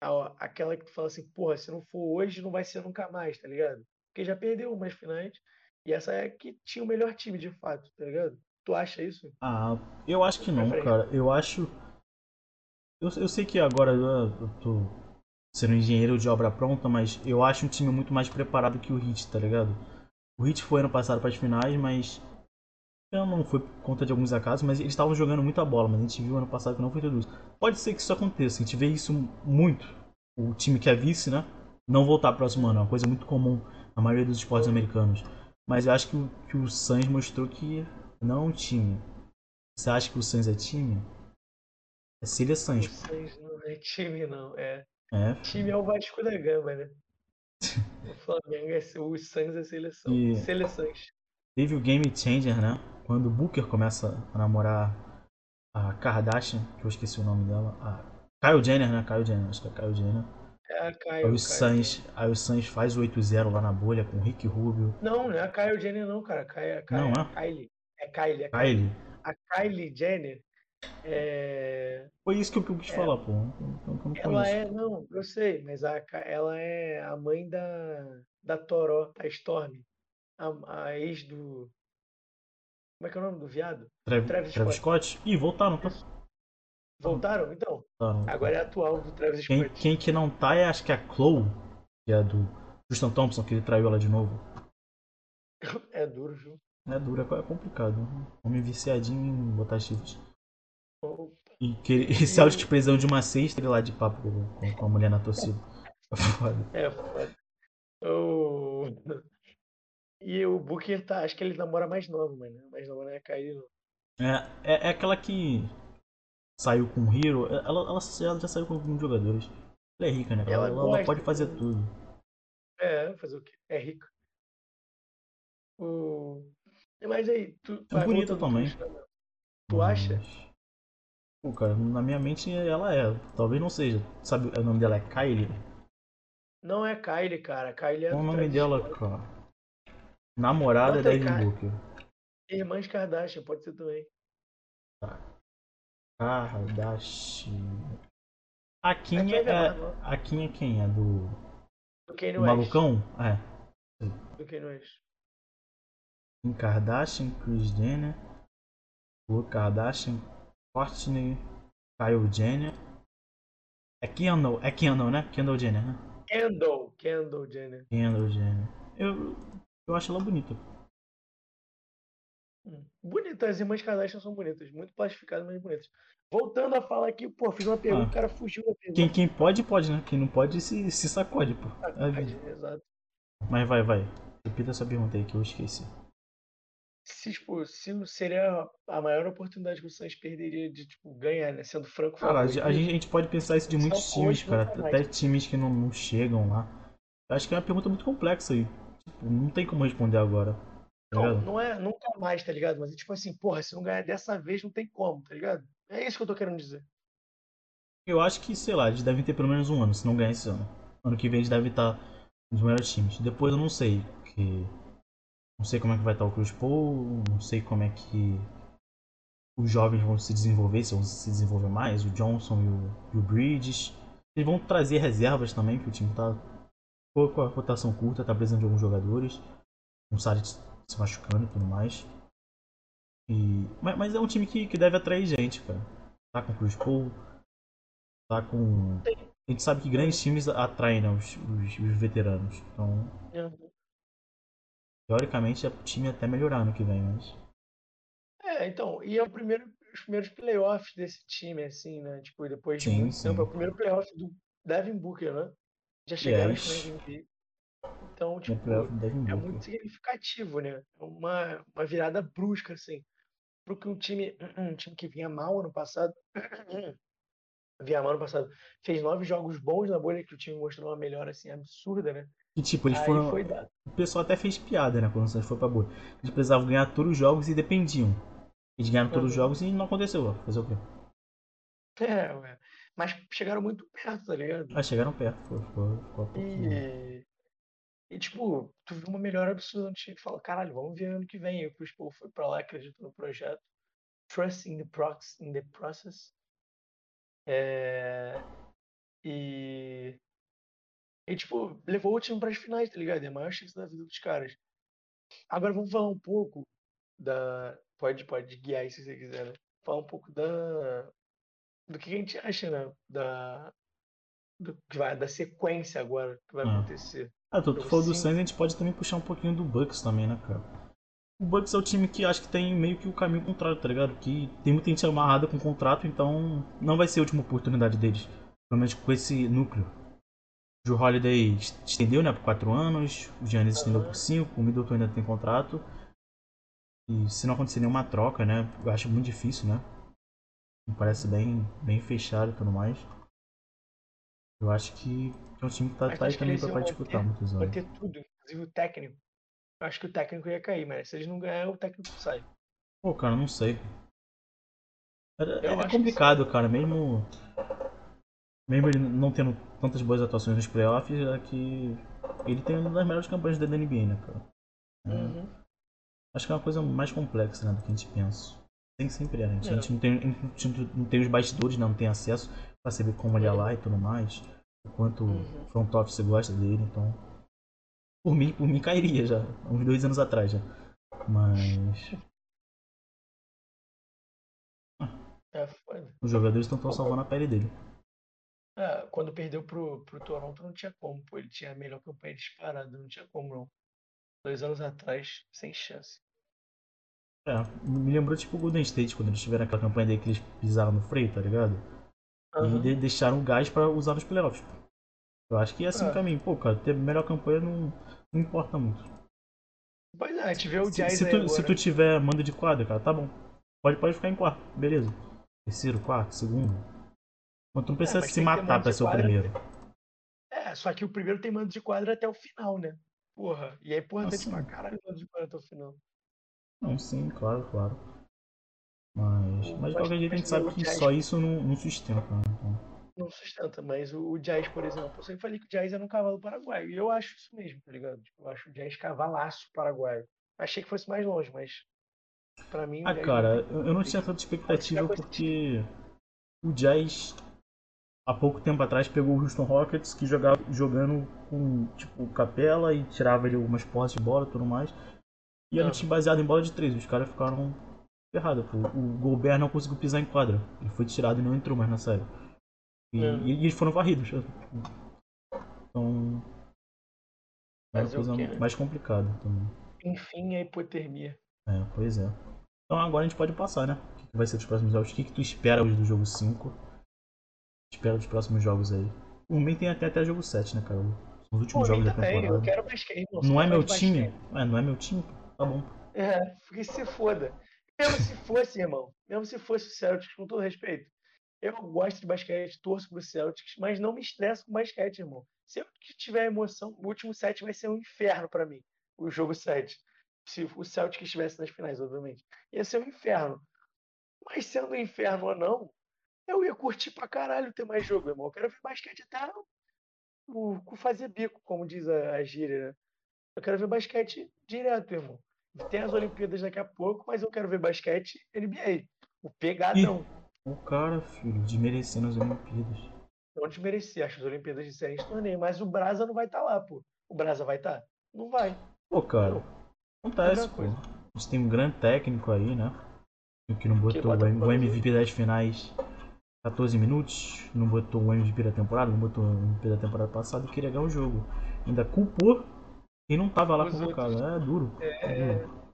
a- aquela que tu fala assim, porra, se não for hoje, não vai ser nunca mais, tá ligado? Porque já perdeu umas finais. E essa é que tinha o melhor time, de fato, tá ligado? Tu acha isso? Ah, eu acho que não, cara. Eu acho. Eu, eu sei que agora eu eu tô sendo engenheiro de obra pronta, mas eu acho um time muito mais preparado que o Heat, tá ligado? O Heat foi ano passado para as finais, mas. Eu não foi por conta de alguns acasos, mas eles estavam jogando muita bola, mas a gente viu ano passado que não foi tudo isso. Pode ser que isso aconteça, a gente vê isso muito. O time que é vice, né? Não voltar próximo ano, é uma coisa muito comum na maioria dos esportes americanos. Mas eu acho que o, que o Suns mostrou que não é um time. Você acha que o Suns é time? É O seleções. Suns não é time, não. É. É. Time é o Vasco da Gama, né? O Flamengo é o Suns é seleção. E- Seleções. Teve o Game Changer, né? Quando o Booker começa a namorar a Kardashian, que eu esqueci o nome dela. A Kyle Jenner, né? Kyle Jenner, acho que é Kyle Jenner. É a Aí Caio. o Suns, aí o Suns faz o 8-0 lá na bolha com o Rick Rubio. Não, não é a Kyle Jenner, não, cara. Kai- Kai- Não, é Kylie. É Kylie. É Kylie. Kylie. A Kylie Jenner é. Foi isso que eu quis falar, pô. Eu não Ela é, não, eu sei, mas a, ela é a mãe da, da Toró, a Storm. A, a ex do. Como é que é o nome do viado? Travis, Travis Travis Scott. Ih, voltaram, tá? Voltaram? Então, agora é atual do Travis Quem, Scott. quem que não tá é acho que é a Chloe, que é do Justin Thompson, que ele traiu ela de novo. É duro, Ju. É duro, é complicado. Homem viciadinho em botar chifres. E, que, e Celtic precisando de uma cesta, ele lá de papo com, com- a mulher na torcida. É foda. É foda. O... E o Booker tá, acho que ele namora mais novo, mano. Mais novo não é. É, é, é aquela que saiu com o Hero. Ela, ela, ela já saiu com alguns jogadores. Ela é rica, né? Ela Ela, ela, pode fazer de- tudo. É, fazer o quê? É rico. O... Mas aí, tu É bonita também. Tu acha? Mas- Pô, cara, na minha mente ela é. Talvez não seja. Sabe, o nome dela é Kylie? Não é Kylie, cara. Kylie é Qual o nome dela, cara? Namorada da cara. Booker. Irmãs Kardashian, pode ser também. Kardashian. A Kim é é, a Kim é quem? É do, Do Kanye West. malucão? É. Do Kanye West. Kim Kardashian, Kris Jenner, Khloe Kardashian, Courtney, Kyle Jenner. É Kendall, é Kendall, né? Kendall Jenner, né? Kendall. Kendall Jenner. Kendall Jenner. Eu, eu acho ela bonita. Hum. Bonita, as irmãs Kardashian são bonitas. Muito plastificadas, mas bonitas. Voltando a falar aqui, pô, fiz uma pergunta, Ah. o cara fugiu da pergunta. Quem, quem pode, pode, né? Quem não pode, se, se sacode, pô. É a vida. Exato. Mas vai, vai. Repita essa pergunta aí que eu esqueci. Se, tipo, se seria a maior oportunidade que o Suns perderia de tipo, ganhar, né? Sendo franco Cara, a favorito. gente, a gente pode pensar isso de muitos times, cara. Até times que não, não chegam lá. Eu acho que é uma pergunta muito complexa aí. Tipo, não tem como responder agora. Tá Não, não é nunca mais, tá ligado? Mas é tipo assim, porra, se não ganhar dessa vez, não tem como, tá ligado? É isso que eu tô querendo dizer. Eu acho que, sei lá, eles devem ter pelo menos um ano, se não ganhar esse ano. Ano que vem eles devem estar nos melhores times. Depois eu não sei, porque não sei como é que vai estar o Chris Paul, não sei como é que os jovens vão se desenvolver, se vão se desenvolver mais, o Johnson e o, e o Bridges. Eles vão trazer reservas também, que o time tá com a rotação curta, tá precisando de alguns jogadores. Um Saric se machucando e tudo mais. E, mas, mas é um time que, que deve atrair gente, cara. Tá com o Chris Paul, tá com. A gente sabe que grandes times atraem né, os, os, os veteranos. Então, teoricamente, o time até melhorar ano que vem, mas. É, então, e é o primeiro, os primeiros playoffs desse time, assim, né? Tipo, depois de Sim, muito sim. tempo, é o primeiro playoff do Devin Booker, né? Já chegaram Yes. de NBA. Então, No tipo, é vir. muito significativo, né? É uma, uma virada brusca, assim. Porque um time, um time que vinha mal ano passado, vinha mal ano passado, fez nove jogos bons na bolha, que o time mostrou uma melhora, assim, absurda, né? E tipo, eles Aí foram. foi dado. O pessoal até fez piada, né? Quando o Santos foi pra boa. Eles precisavam ganhar todos os jogos e dependiam. Eles ganharam todos os jogos e não aconteceu. ó. Fazer o quê? É, ué. Mas chegaram muito perto, tá ligado? Ah, chegaram perto. Pouquinho. E, e, tipo, tu viu uma melhora absurda no time. Fala, caralho, vamos ver ano que vem. E o Chris Paul foi pra lá, acreditou no projeto. Trust in the, prox, in the process. É... E. E, tipo, levou o time para as finais, tá ligado? É a maior chance da vida dos caras. Agora vamos falar um pouco da. Pode, pode guiar aí se você quiser, né? Falar um pouco da. Do que a gente acha, né? Da. Do que vai, da sequência agora que vai Ah. acontecer. Ah, tu, tu falou do. Suns, a gente pode também puxar um pouquinho do Bucks também, né, cara? O Bucks é o time que acho que tem meio que o caminho contrário, tá ligado? Que tem muita gente amarrada com o contrato, então não vai ser a última oportunidade deles. Pelo menos com esse núcleo. Drew Holiday estendeu, né, por 4 anos, o Giannis estendeu por 5, o Middleton ainda tem contrato. E se não acontecer nenhuma troca, né, eu acho muito difícil, né? Me parece bem, bem fechado e tudo mais. Eu acho que é um time que tá, Mas tá aí também pra, pra disputar muitos anos. Vai ter tudo, inclusive o técnico. Eu acho que o técnico ia cair, mas se eles não ganharem, o técnico sai. Pô, cara, não sei. É, é complicado, cara. Mesmo. Mesmo ele não tendo tantas boas atuações nos playoffs, é que ele tem uma das melhores campanhas da NBA, né, cara? É, Uhum. Acho que é uma coisa mais complexa, né, do que a gente pensa. Tem sempre é? A gente, É. a gente não, tem, a gente não tem os bastidores, né, não tem acesso pra saber como ele é lá e tudo mais. O quanto Uhum. o front office gosta dele, então. Por mim, por mim cairia já, uns dois anos atrás já. Mas. É foda. Os jogadores estão salvando a pele dele. É, quando perdeu pro, pro Toronto não tinha como, pô. Ele tinha a melhor campanha disparada, não tinha como não. Dois anos atrás, sem chance. É, me lembrou tipo o Golden State, quando eles tiveram aquela campanha dele que eles pisaram no freio, tá ligado? E de- deixaram o gás pra usar nos playoffs. pô. Eu acho que é assim É. o caminho. Pô, cara, ter melhor campanha não, não importa muito. Pois é, vê o Se, Jazz se aí tu, se tu tiver manda de quadra, cara, tá bom. Pode, pode ficar em quarto, beleza. Terceiro, quarto, segundo. Mas tu não precisa mas se matar pra ser o primeiro. É, só que o primeiro tem mando de quadra até o final, né? Porra. E é importante Assim. pra caralho mando de quadra até o final. Não, sim, claro, claro. Mas, mas de qualquer jeito a gente sabe que Jazz- só isso não, não sustenta, né? Então, Não sustenta, mas o, o Jazz, por exemplo, eu sempre falei que o Jazz era um cavalo paraguaio. E eu acho isso mesmo, tá ligado? Tipo, Eu acho o Jazz cavalaço paraguaio. Achei que fosse mais longe, mas pra mim. Ah, cara, tem- eu eu não tinha tanta expectativa coisa porque o Jazz há pouco tempo atrás pegou o Houston Rockets que jogava jogando com tipo Capela e tirava ele algumas posses de bola e tudo mais. E era um Ah. time baseado em bola de três, os caras ficaram ferrados. O Gobert não conseguiu pisar em quadra. Ele foi tirado e não entrou mais na série. E, É. e- eles foram varridos. Então. É uma o coisa né? mais complicada também. Enfim, a hipotermia. É, pois é. Então agora a gente pode passar, né? O que que vai ser dos próximos jogos? O que, que tu espera hoje do jogo 5? Espera dos próximos jogos aí. O Min tem até, até jogo 7, né, cara? São os últimos Pô, jogos da também, eu temporada. quero irmão. Não Sou é meu time? É, não é meu time? Tá bom. É, porque se foda. Mesmo se fosse, irmão, mesmo se fosse o Celtics, com todo respeito, eu gosto de basquete, torço pro Celtics, mas não me estresso com basquete, irmão. Se eu que tiver emoção, o último set vai ser um inferno pra mim, o jogo 7. Se o Celtics estivesse nas finais, obviamente. Ia ser um inferno. Mas sendo um inferno ou não, eu ia curtir pra caralho ter mais jogo, irmão. Eu quero ver basquete até o, o fazer bico, como diz a, a gíria, né? Eu quero ver basquete direto, irmão. Tem as Olimpíadas daqui a pouco, mas eu quero ver basquete NBA. O pegadão. O cara, filho, desmerecendo as Olimpíadas. Não desmerecer, acho que as Olimpíadas de torneio, mas o Brasa não vai estar lá, pô. O Brasa vai estar? Não vai. Pô, cara, acontece, Outra pô. coisa. Gente tem um grande técnico aí, né? Que não botou o o. MVP das finais 14 minutos, não botou o MVP da temporada, não botou o MVP da temporada passada e queria ganhar o jogo. Ainda culpou quem não tava lá Os convocado. É duro. É duro.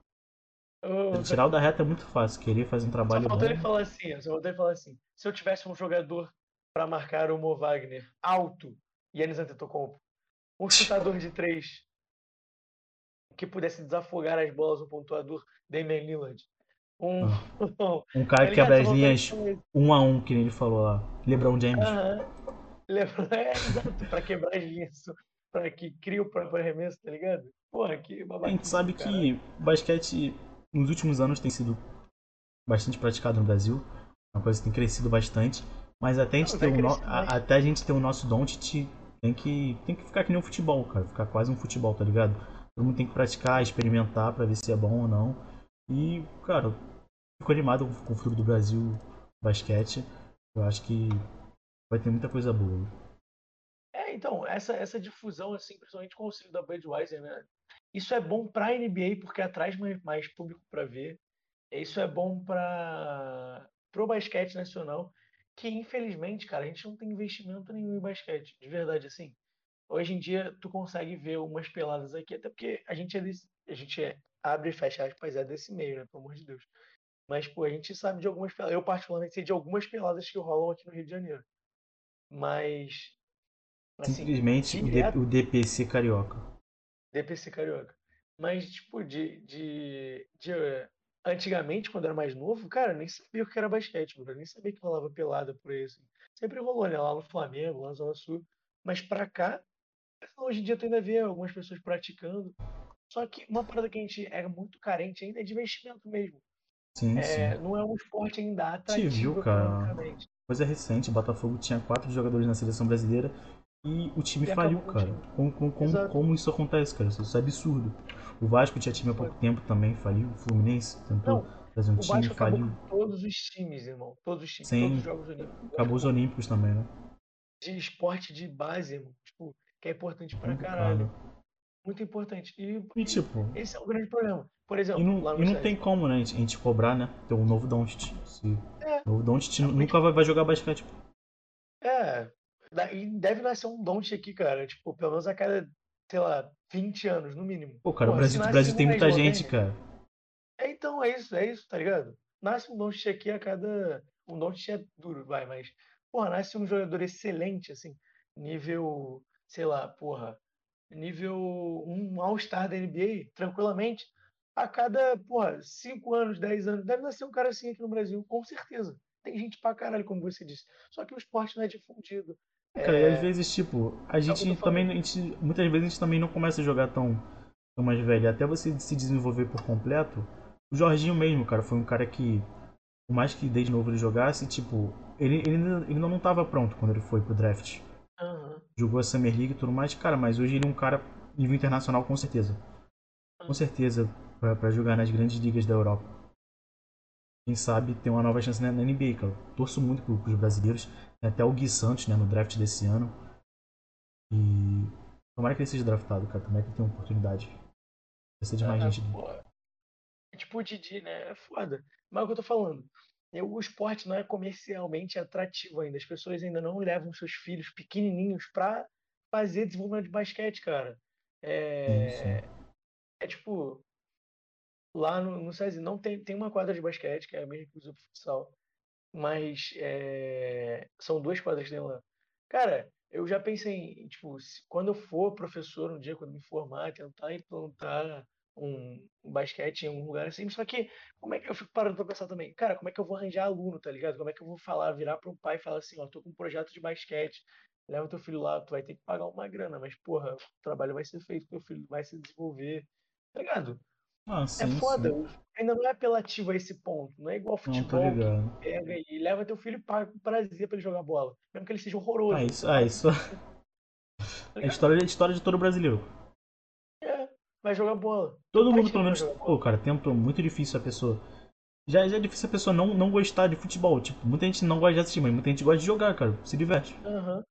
Ô, Tirar o da reta é muito fácil, querer fazer um Só trabalho bom. faltou ele falar assim, só faltou ele falar assim. Se eu tivesse um jogador pra marcar o Mo Wagner alto, Yannis Antetokounmpo, um chutador de três que pudesse desafogar as bolas, um pontuador, Damian Lillard. Um, Um cara que Tá ligado? quebra as linhas um a um, que nem ele falou lá. LeBron James. Aham. Lembra? É, exato, pra quebrar as linhas, pra que cria o próprio arremesso, tá ligado? Porra, que A babaca. gente sabe que o basquete nos últimos anos tem sido bastante praticado no Brasil. É Uma coisa que tem crescido bastante. Mas até a gente Não, ter no- a- até a gente ter o nosso Doncic tem que tem que ficar que nem um futebol, cara, ficar quase um futebol, tá ligado? Todo mundo tem que praticar, experimentar pra ver se é bom ou não. E, cara, fico animado com o futuro do Brasil basquete. Eu acho que vai ter muita coisa boa. É, então, essa, essa difusão, assim, principalmente com o auxílio da Budweiser, né? Isso é bom pra NBA porque atrai mais, mais público para ver. Isso é bom para pro basquete nacional, que infelizmente, cara, a gente não tem investimento nenhum em basquete, de verdade, assim. Hoje em dia, tu consegue ver umas peladas aqui, até porque a gente é a gente é, abre e fecha aspas, é desse meio, né? Pelo amor de Deus. Mas, pô, a gente sabe de algumas peladas. Eu, particularmente, sei de algumas peladas que rolam aqui no Rio de Janeiro. Mas. Assim, Simplesmente direto- o DPC carioca. DPC Carioca. Mas, tipo, de, de, de, eh, Antigamente, quando eu era mais novo, cara, eu nem sabia o que era basquete, mano. Eu nem sabia que rolava pelada por aí, assim. Sempre rolou, né? Lá no Flamengo, lá na Zona Sul. Mas pra cá, hoje em dia tu ainda vê algumas pessoas praticando. Só que uma parada que a gente é muito carente ainda é de investimento mesmo. Sim, É, sim. não é um esporte ainda viu, atrativo cara? economicamente. Coisa recente, o Botafogo tinha quatro jogadores na seleção brasileira e o time E faliu, acabou com o cara. time. Como, como, como, Exato. como isso acontece, cara? Isso é absurdo. O Vasco tinha time há pouco tempo também, faliu. O Fluminense tentou fazer um O time, Vasco acabou faliu. com todos os times, irmão. Todos os times, todos os Jogos Olímpicos. Acabou os Olímpicos também, né? de esporte de base, irmão. Tipo, que é importante pra Muito caralho. Muito importante. E E tipo, esse é o grande problema. Por exemplo, e não, lá no e não tem como, né? A gente, cobrar, né? Ter um novo Doncic. Se- É. O novo Doncic É, nunca vai, vai jogar basquete. É, e deve nascer um Don't aqui, cara. Tipo, pelo menos a cada, sei lá, 20 anos, no mínimo. Pô, cara, o Porra, se Brasil, o Brasil tem muita gente, tem? cara. É, então, é isso, é isso, tá ligado? Nasce um Don't aqui a cada. Um Don't é duro, vai, mas. Porra, nasce um jogador excelente, assim. Nível, sei lá, porra. Nível um All-Star da NBA, tranquilamente. A cada, porra, 5 anos, 10 anos. Deve nascer um cara assim aqui no Brasil, com certeza. Tem gente pra caralho, como você disse. Só que o esporte não é difundido. Cara, e É, às vezes, tipo, a eu gente também. A gente, muitas vezes a gente também não começa a jogar tão, tão mais velho. Até você se desenvolver por completo. O Jorginho mesmo, cara, foi um cara que. Por mais que desde novo ele jogasse, tipo, ele, ele, ele não tava pronto quando ele foi pro draft. aham. Jogou a Summer League e tudo mais, cara, mas hoje ele é um cara nível internacional com certeza. Com certeza, pra jogar nas grandes ligas da Europa. Quem sabe ter uma nova chance na, na NBA, cara. Torço muito pro, pros brasileiros. Tem até o Gui Santos, né, no draft desse ano. E tomara que ele seja draftado, cara. Tomara que ele tenha uma oportunidade. Precisa de mais Ah, gente. pô, é Tipo o Didi, né? É foda. Mas é o que eu tô falando. Eu- O esporte não é comercialmente atrativo ainda. As pessoas ainda não levam seus filhos pequenininhos pra fazer desenvolvimento de basquete, cara. É, sim. é tipo, lá no, no SESI não tem, tem uma quadra de basquete, que é a mesma que usa pro futsal, mas é, são duas quadras que tem lá. Cara, eu já pensei em, tipo, se- quando eu for professor um dia, quando me formar, tentar implantar um, um basquete em algum lugar assim, só que como é que eu fico parando pra pensar também, cara, como é que eu vou arranjar aluno, tá ligado? Como é que eu vou falar, virar para um pai e falar assim, ó, tô com um projeto de basquete, leva teu filho lá, tu vai ter que pagar uma grana, mas porra, o trabalho vai ser feito, teu filho vai se desenvolver, tá ligado? Ah, É sim, foda, sim. o- ainda não é apelativo a esse ponto, não é igual Não, futebol que ligado. pega e leva teu filho paga com prazer pra ele jogar bola, mesmo que ele seja horroroso. Ah, isso, ah, isso tá é a ligado? história, a história de todo brasileiro. É, vai jogar bola. Todo mundo, pelo menos. Pô, cara, tentou. Muito difícil a pessoa. Já, já é difícil a pessoa não, não gostar de futebol. Tipo, muita gente não gosta de assistir, mas muita gente gosta de jogar, cara. Se diverte. Aham.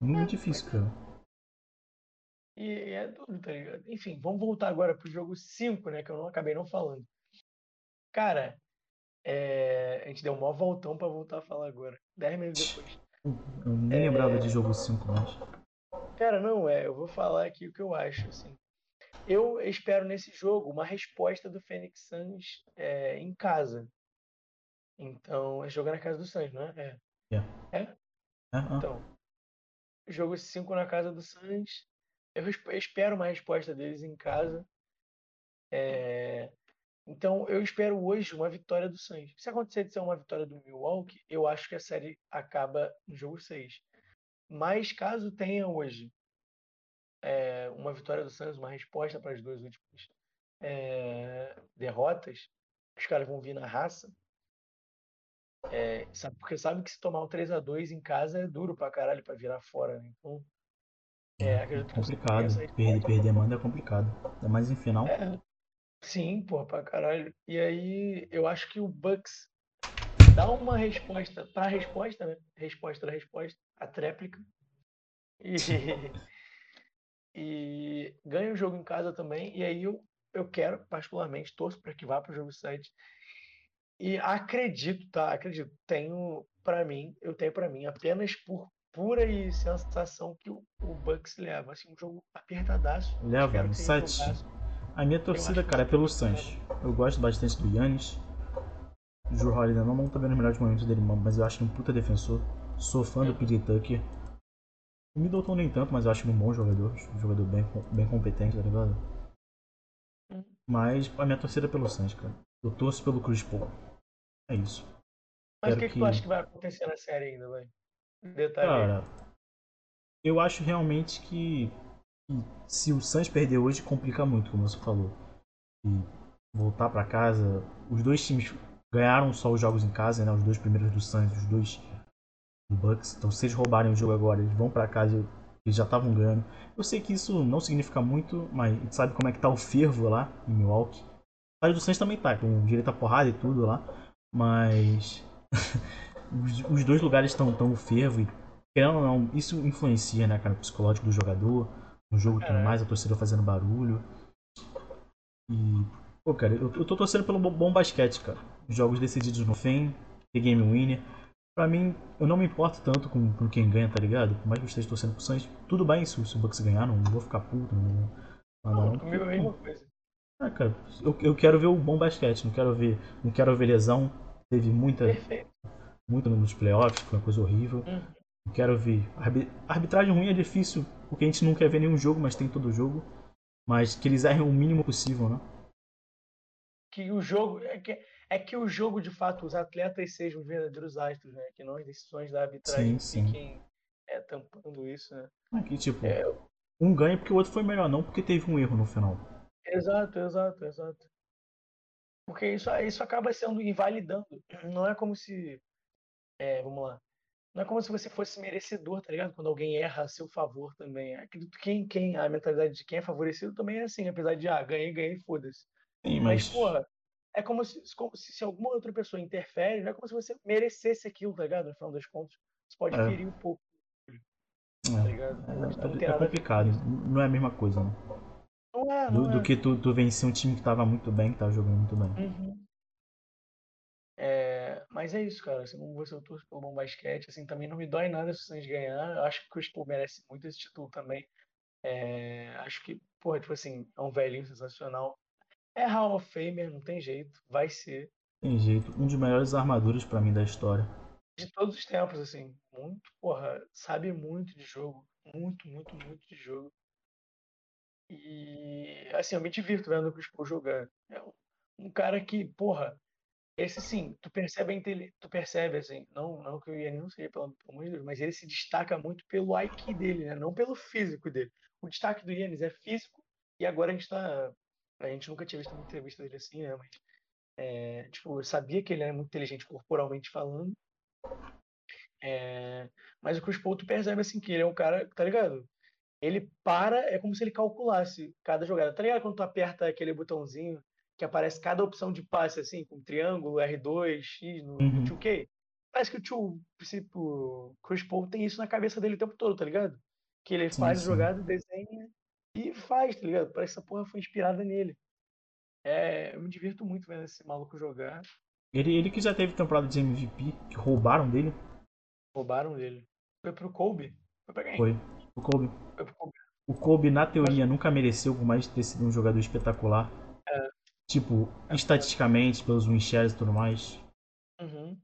Muito difícil, cara. E, é tudo, tá ligado? Enfim, vamos voltar agora pro jogo 5, né? Que eu não acabei não falando. Cara, é, a gente deu um maior voltão pra voltar a falar agora. 10 minutos depois. Eu nem É. lembrava de jogo 5 mais. Cara, não, é, eu vou falar aqui o que eu acho, assim. Eu espero nesse jogo uma resposta do Phoenix Suns é, em casa. Então, é jogar na casa do Suns, não é? É. É, ah, Então, jogo 5 na casa do Suns. Eu espero uma resposta deles em casa. É, Então, eu espero hoje uma vitória do Suns. Se acontecer de ser uma vitória do Milwaukee, eu acho que a série acaba no jogo 6. Mas caso tenha hoje é, uma vitória do Suns, uma resposta para as duas últimas é, derrotas, os caras vão vir na raça. É, sabe, porque sabe que se tomar um 3 a 2 em casa é duro pra caralho pra virar fora, né? Então, é, acredito que o Suns tenha complicado. essa Perder, perder manda é complicado. Ainda mais em final. É, sim, pô, pra caralho. E aí, eu acho que o Bucks dá uma resposta pra resposta, né? Resposta da resposta. a tréplica. E, e ganha o jogo em casa também. E aí eu, eu quero, particularmente, torço para que vá para o jogo 7. E acredito, tá? Acredito. Tenho para mim, eu tenho para mim apenas por pura e sensação que o, o Bucks leva. Assim, um jogo apertadaço. Leva, no 7. A minha torcida, cara, é pelo Suns. Eu gosto bastante do Yannis. O Drew Holiday não, não tá vendo os melhores momentos dele, mas eu acho um puta defensor. Sou fã do PJ Tucker. O Middleton nem tanto, mas eu acho ele um bom jogador. Um jogador bem, bem competente, tá ligado? Hum. Mas a minha torcida é pelo Suns, cara. Eu torço pelo Chris Paul. É isso. Mas o que, que, que, tu acha que vai acontecer na série ainda, vai? Detalhe. Cara, eu acho realmente que, que se o Suns perder hoje, complica muito, como você falou. E voltar para casa, os dois times ganharam só os jogos em casa, né? Os dois primeiros do Suns, os dois do Bucks. Então, se eles roubarem o jogo agora, eles vão para casa, eles já estavam ganhando. Eu sei que isso não significa muito, mas a gente sabe como é que tá o fervo lá em Milwaukee. O do Suns também tá, com direito porrada e tudo lá. Mas os, os, dois lugares estão tão fervo e querendo ou não, isso influencia, né, cara, o psicológico do jogador, no jogo tudo mais, a torcida fazendo barulho. E, pô, cara, eu, eu tô torcendo pelo bom basquete, cara. Jogos decididos no fim, ter game winner. Pra mim, eu não me importo tanto com, com quem ganha, tá ligado? Por mais que eu esteja torcendo pro Suns, tudo bem se, se o Bucks ganhar, não, não vou ficar puto, não vou. Não, não, não, comigo é a mesma coisa. Ah, cara, eu, eu quero ver o bom basquete, não quero ver, não quero ver lesão. Teve muita, Perfeito muito nos playoffs, foi uma coisa horrível. Uhum. Quero ver. Arbitragem ruim é difícil, porque a gente não quer ver nenhum jogo, mas tem todo jogo. Mas que eles errem o mínimo possível, né? Que o jogo. É que, é que o jogo, de fato, os atletas sejam verdadeiros astros, né? Que não as decisões da arbitragem sim, fiquem É, tampando isso, né? Aqui, tipo, é... um ganha porque o outro foi melhor, não porque teve um erro no final. Exato, exato, exato. Porque isso, isso acaba sendo invalidando. Não é como se é, vamos lá. Não é como se você fosse merecedor, tá ligado? Quando alguém erra a seu favor também. Acredito que quem, quem, a mentalidade de quem é favorecido também é assim, apesar de, ah, ganhei, ganhei, foda-se. Sim, mas... mas, porra, é como se, como se, se alguma outra pessoa interfere, não é como se você merecesse aquilo, tá ligado? No final das contas. Você pode é. ferir um pouco. Tá ligado? É, é, é complicado, não é a mesma coisa, né? Não é, não do, é. do que tu, tu vencer um time que tava muito bem, que tava jogando muito bem. Uhum. É, mas é isso, cara. Assim como você, eu torço pelo bom basquete. Assim, também não me dói nada se Suns ganhar. Eu acho que o Paul merece muito esse título também. É, acho que, porra, tipo assim, é um velhinho sensacional. É Hall of Famer, não tem jeito. Vai ser. Tem jeito. Um dos melhores armaduras para mim da história. De todos os tempos, assim. Muito, porra, sabe muito de jogo. Muito, muito, muito de jogo. E, assim, eu me divirto vendo o Chris Paul jogar. É um cara que, porra, esse sim, tu percebe, tu percebe assim, não, não que o Yannis não seja, pelo, pelo amor de Deus, mas ele se destaca muito pelo IQ dele, né? não pelo físico dele. O destaque do Yannis é físico, e agora a gente tá. A gente nunca tinha visto uma entrevista dele assim, né? Mas, é, tipo, eu sabia que ele era muito inteligente corporalmente falando. É, mas o Chris Paul, tu percebe assim que ele é um cara, tá ligado? Ele para, é como se ele calculasse cada jogada. Tá ligado quando tu aperta aquele botãozinho que aparece cada opção de passe, assim, com triângulo, R2, X no, uhum. 2K. Parece que o tio, o Chris Paul tem isso na cabeça dele o tempo todo, tá ligado? Que ele sim, faz sim. jogada, desenha e faz, tá ligado? Parece que essa porra foi inspirada nele. É, eu me divirto muito vendo esse maluco jogar. Ele, ele que já teve temporada de MVP, que roubaram dele. Roubaram dele. Foi pro Kobe? Foi pra quem? Foi. O Kobe. Foi pro Kobe. O Kobe, na teoria, Mas... nunca mereceu, por mais de ter sido um jogador espetacular. Tipo, estatisticamente, pelos winchers e tudo mais. Uhum.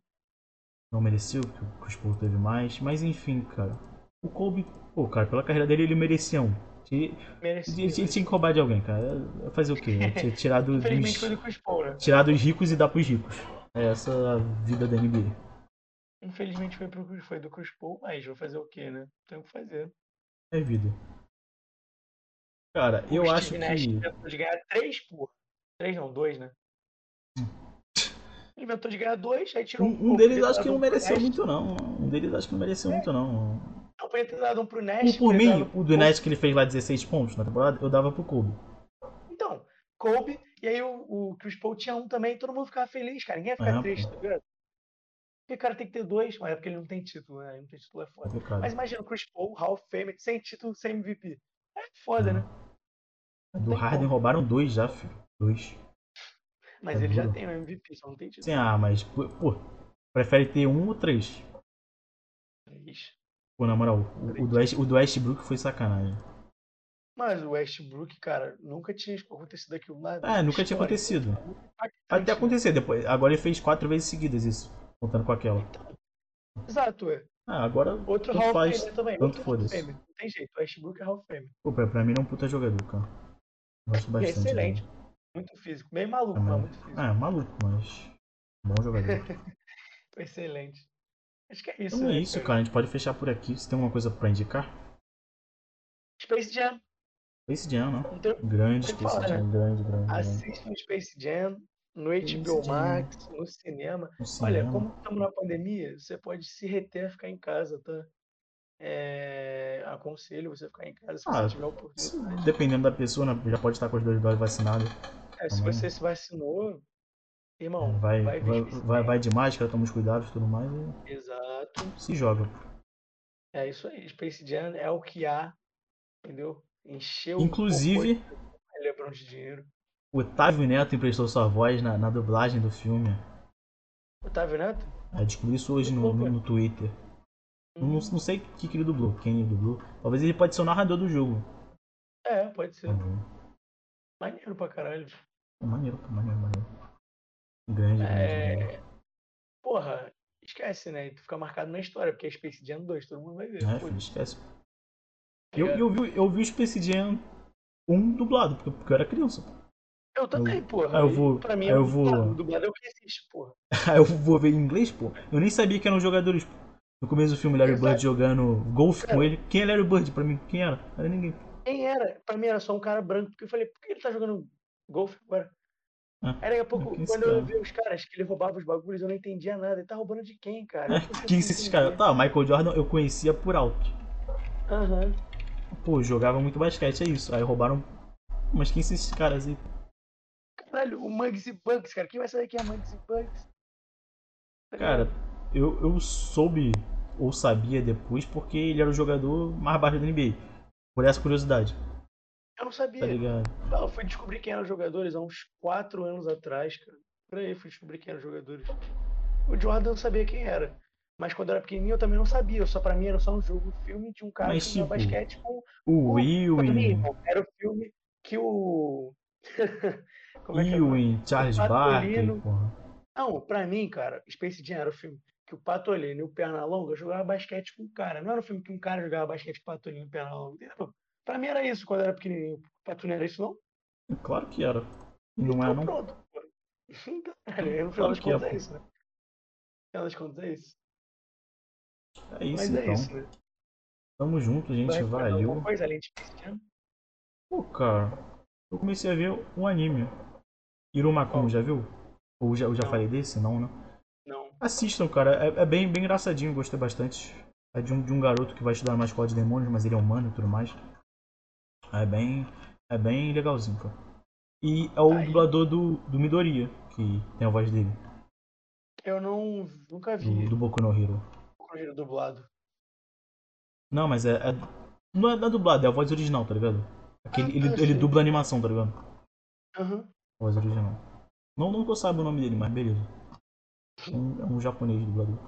Não mereceu, porque o Chris Paul teve mais. Mas enfim, cara. O Kobe, pô, cara, pela carreira dele ele merecia um. Ele, tinha que roubar de alguém, cara. Fazer o quê? Tirar, do, dos, do Paul, né? tirar dos ricos e dar pros ricos. É essa a vida da NBA. Infelizmente foi, pro, foi do Chris Paul, mas vou fazer o quê, né? Tem o que fazer. É vida. Cara, o eu Steve acho Nash que. ganhar três, porra. Três não, dois, né? Inventou de ganhar dois, aí tirou um. Um, um deles acho que não mereceu muito, não. Um deles acho que não mereceu é. muito, não. Podia ter dado um pro Nash. Um por mim, o do Nash que ele fez lá 16 pontos na temporada, eu dava pro Kobe. Então, Kobe, e aí o, o Chris Paul tinha um também, todo mundo ficava feliz, cara. Ninguém ia ficar é, triste, tá ligado? Porque, cara, tem que ter dois, mas é porque ele não tem título, né? Ele não tem título, é foda. Complicado. Mas imagina o Chris Paul, Hall of Fame, sem título, sem MVP. É foda, né? Não Do Harden como. roubaram dois já, filho. Dois. Mas é ele já duro. tem o MVP, só não tem título. Sim, ah, mas, pô, prefere ter um ou três? Três. Pô, na moral, o, o do, West, o do Westbrook foi sacanagem. Mas o Westbrook, cara, nunca tinha acontecido aquilo lá. Ah, nunca tinha História. acontecido. Muito impactante, Até acontecer depois. Agora ele fez quatro vezes seguidas isso, contando com aquela. Exato, é. Ah, agora Outro Hall faz, Fame também. tanto foda-se. Não tem jeito. O Westbrook é Hall Fame. Pô, pra, pra mim ele é um puta jogador, cara. Gosto E bastante. excelente. dele. Muito físico. Meio maluco, Também. mas muito físico. Ah, é maluco, mas. Bom jogador. Excelente. Acho que é isso, Então é né, isso, cara. A gente pode fechar por aqui. Você tem alguma coisa pra indicar? Space Jam. Space Jam, não? Não tem- Grande Space falar, Jam, grande, grande, grande. Assista o Space Jam no Space HBO Jam. Max, no cinema. No Olha, cinema. como estamos na pandemia, você pode se reter a ficar em casa, tá? É, aconselho você ficar em casa se Ah, você tiver oportunidade. Dependendo da pessoa, né, já pode estar com as duas doses vacinadas. É, se você se vacinou, irmão, Vai, vai, vai, vai, vai de máscara, toma os cuidados e tudo mais e Exato. se joga. É isso aí. Space Jam é o que há, entendeu? Encheu Inclusive, o LeBron de dinheiro. o Otávio Neto emprestou sua voz na, na dublagem do filme. Otávio Neto? Eu descobri isso hoje no, no, no Twitter. Eu Não, não sei o que, que ele dublou, quem ele dublou. Talvez ele pode ser o narrador do jogo. É, pode ser. Uhum. Maneiro pra caralho. Maneiro, pô, maneiro, maneiro. Grande, grande, grande. É... Porra, esquece, né? Tu fica marcado na história, porque é Space Jam 2, todo mundo vai ver. É, filho, esquece. tá Eu, eu, vi, eu vi o Space Jam 1 dublado, porque, porque eu era criança. Eu também, porra. Ah, eu vou- Pra mim é eu o vou- dublado. Dublado é o que existe, porra. Aí eu vou ver em inglês, pô. Eu nem sabia que eram jogadores. pô. No começo do filme, Larry Exato. Bird jogando golfe com ele. Quem é Larry Bird pra mim? Quem era? Não era ninguém. Quem era? Pra mim era só um cara branco, porque eu falei, por que ele tá jogando golfe agora? Ah, Aí daqui a pouco, é quando eu vi os caras que ele roubava os bagulhos, eu não entendia nada. Ele tá roubando de quem, cara? Não consigo Quem são esses caras? Tá, Michael Jordan eu conhecia por alto. Aham. Pô, jogava muito basquete, é isso. Aí roubaram. Mas quem são esses caras aí? Caralho, o Muggsy Bugs, cara. Quem vai saber quem é Muggsy Bugs? Tá Cara, eu, eu soube ou sabia depois porque ele era o jogador mais baixo da NBA. Por essa curiosidade, eu não sabia. tá? Não, eu fui descobrir quem eram os jogadores há uns 4 anos atrás, cara. Por aí, fui descobrir quem eram os jogadores. O Jordan eu sabia quem era. Mas quando eu era pequenininho eu também não sabia. Só pra mim era só um jogo, um filme de um cara Mas, que jogava tipo, basquete com. O Ewing, era o filme que o. Como é que é? Ewing, Charles Patolino. Barkley. Não, pra mim, cara, Space Jam era o filme que o Patolino e o Pernalonga jogavam basquete com o cara. Não era o filme que um cara jogava basquete com o Patolino e o Pernalonga. Entendeu? Pra mim era isso quando eu era pequenininho. O Patolino era isso, não? Claro que era. Não então, é, não? pronto. pô. Então, no final Claro das é, contas é isso, né? No final das contas é isso. É isso, Mas é então. isso, né? Tamo junto, gente. Vai Valeu. coisa além de? Pô, cara, eu comecei a ver um anime. Irumakun, já viu? Ou já, eu já Não. falei desse? Não, né? Não. Assistam, cara. É, é bem, bem engraçadinho, gostei bastante. É de um, de um garoto que vai estudar numa escola de demônios, mas ele é humano e tudo mais. É bem, é bem legalzinho, cara. E é o aí. dublador do, do Midoriya, que tem a voz dele, Eu não. Nunca vi do, do Boku no Hero. o Cruzeiro dublado. Não, mas é, é- Não é, não é dublado, é a voz original, tá ligado? Aquele, Ah, ele, tá, ele dubla a animação, tá ligado? Aham. Voz original. Não, não que eu saiba o nome dele, mas beleza. Um- é um japonês dublador.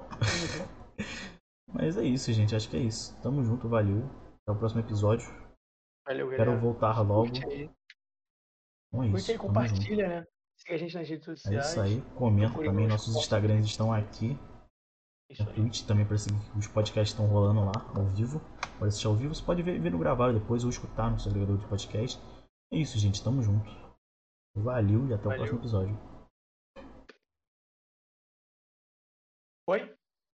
Uhum. Mas é isso, gente. Acho que é isso. Tamo junto, valeu. Até o próximo episódio. Valeu, galera. Quero voltar logo. Curte aí. Então é Curte isso. aí, junto. compartilha, né? Siga a gente nas redes É sociais. isso aí. Comenta Procure também. nos Nossos. Instagrams estão aqui. Isso Na. Twitch também para seguir que os podcasts estão rolando lá, ao vivo. Pode assistir ao vivo. Você pode ver, ver no gravado depois ou escutar no seu agregador de podcast. É isso, gente. Tamo junto. Valeu e até o Valeu. próximo episódio. Oi?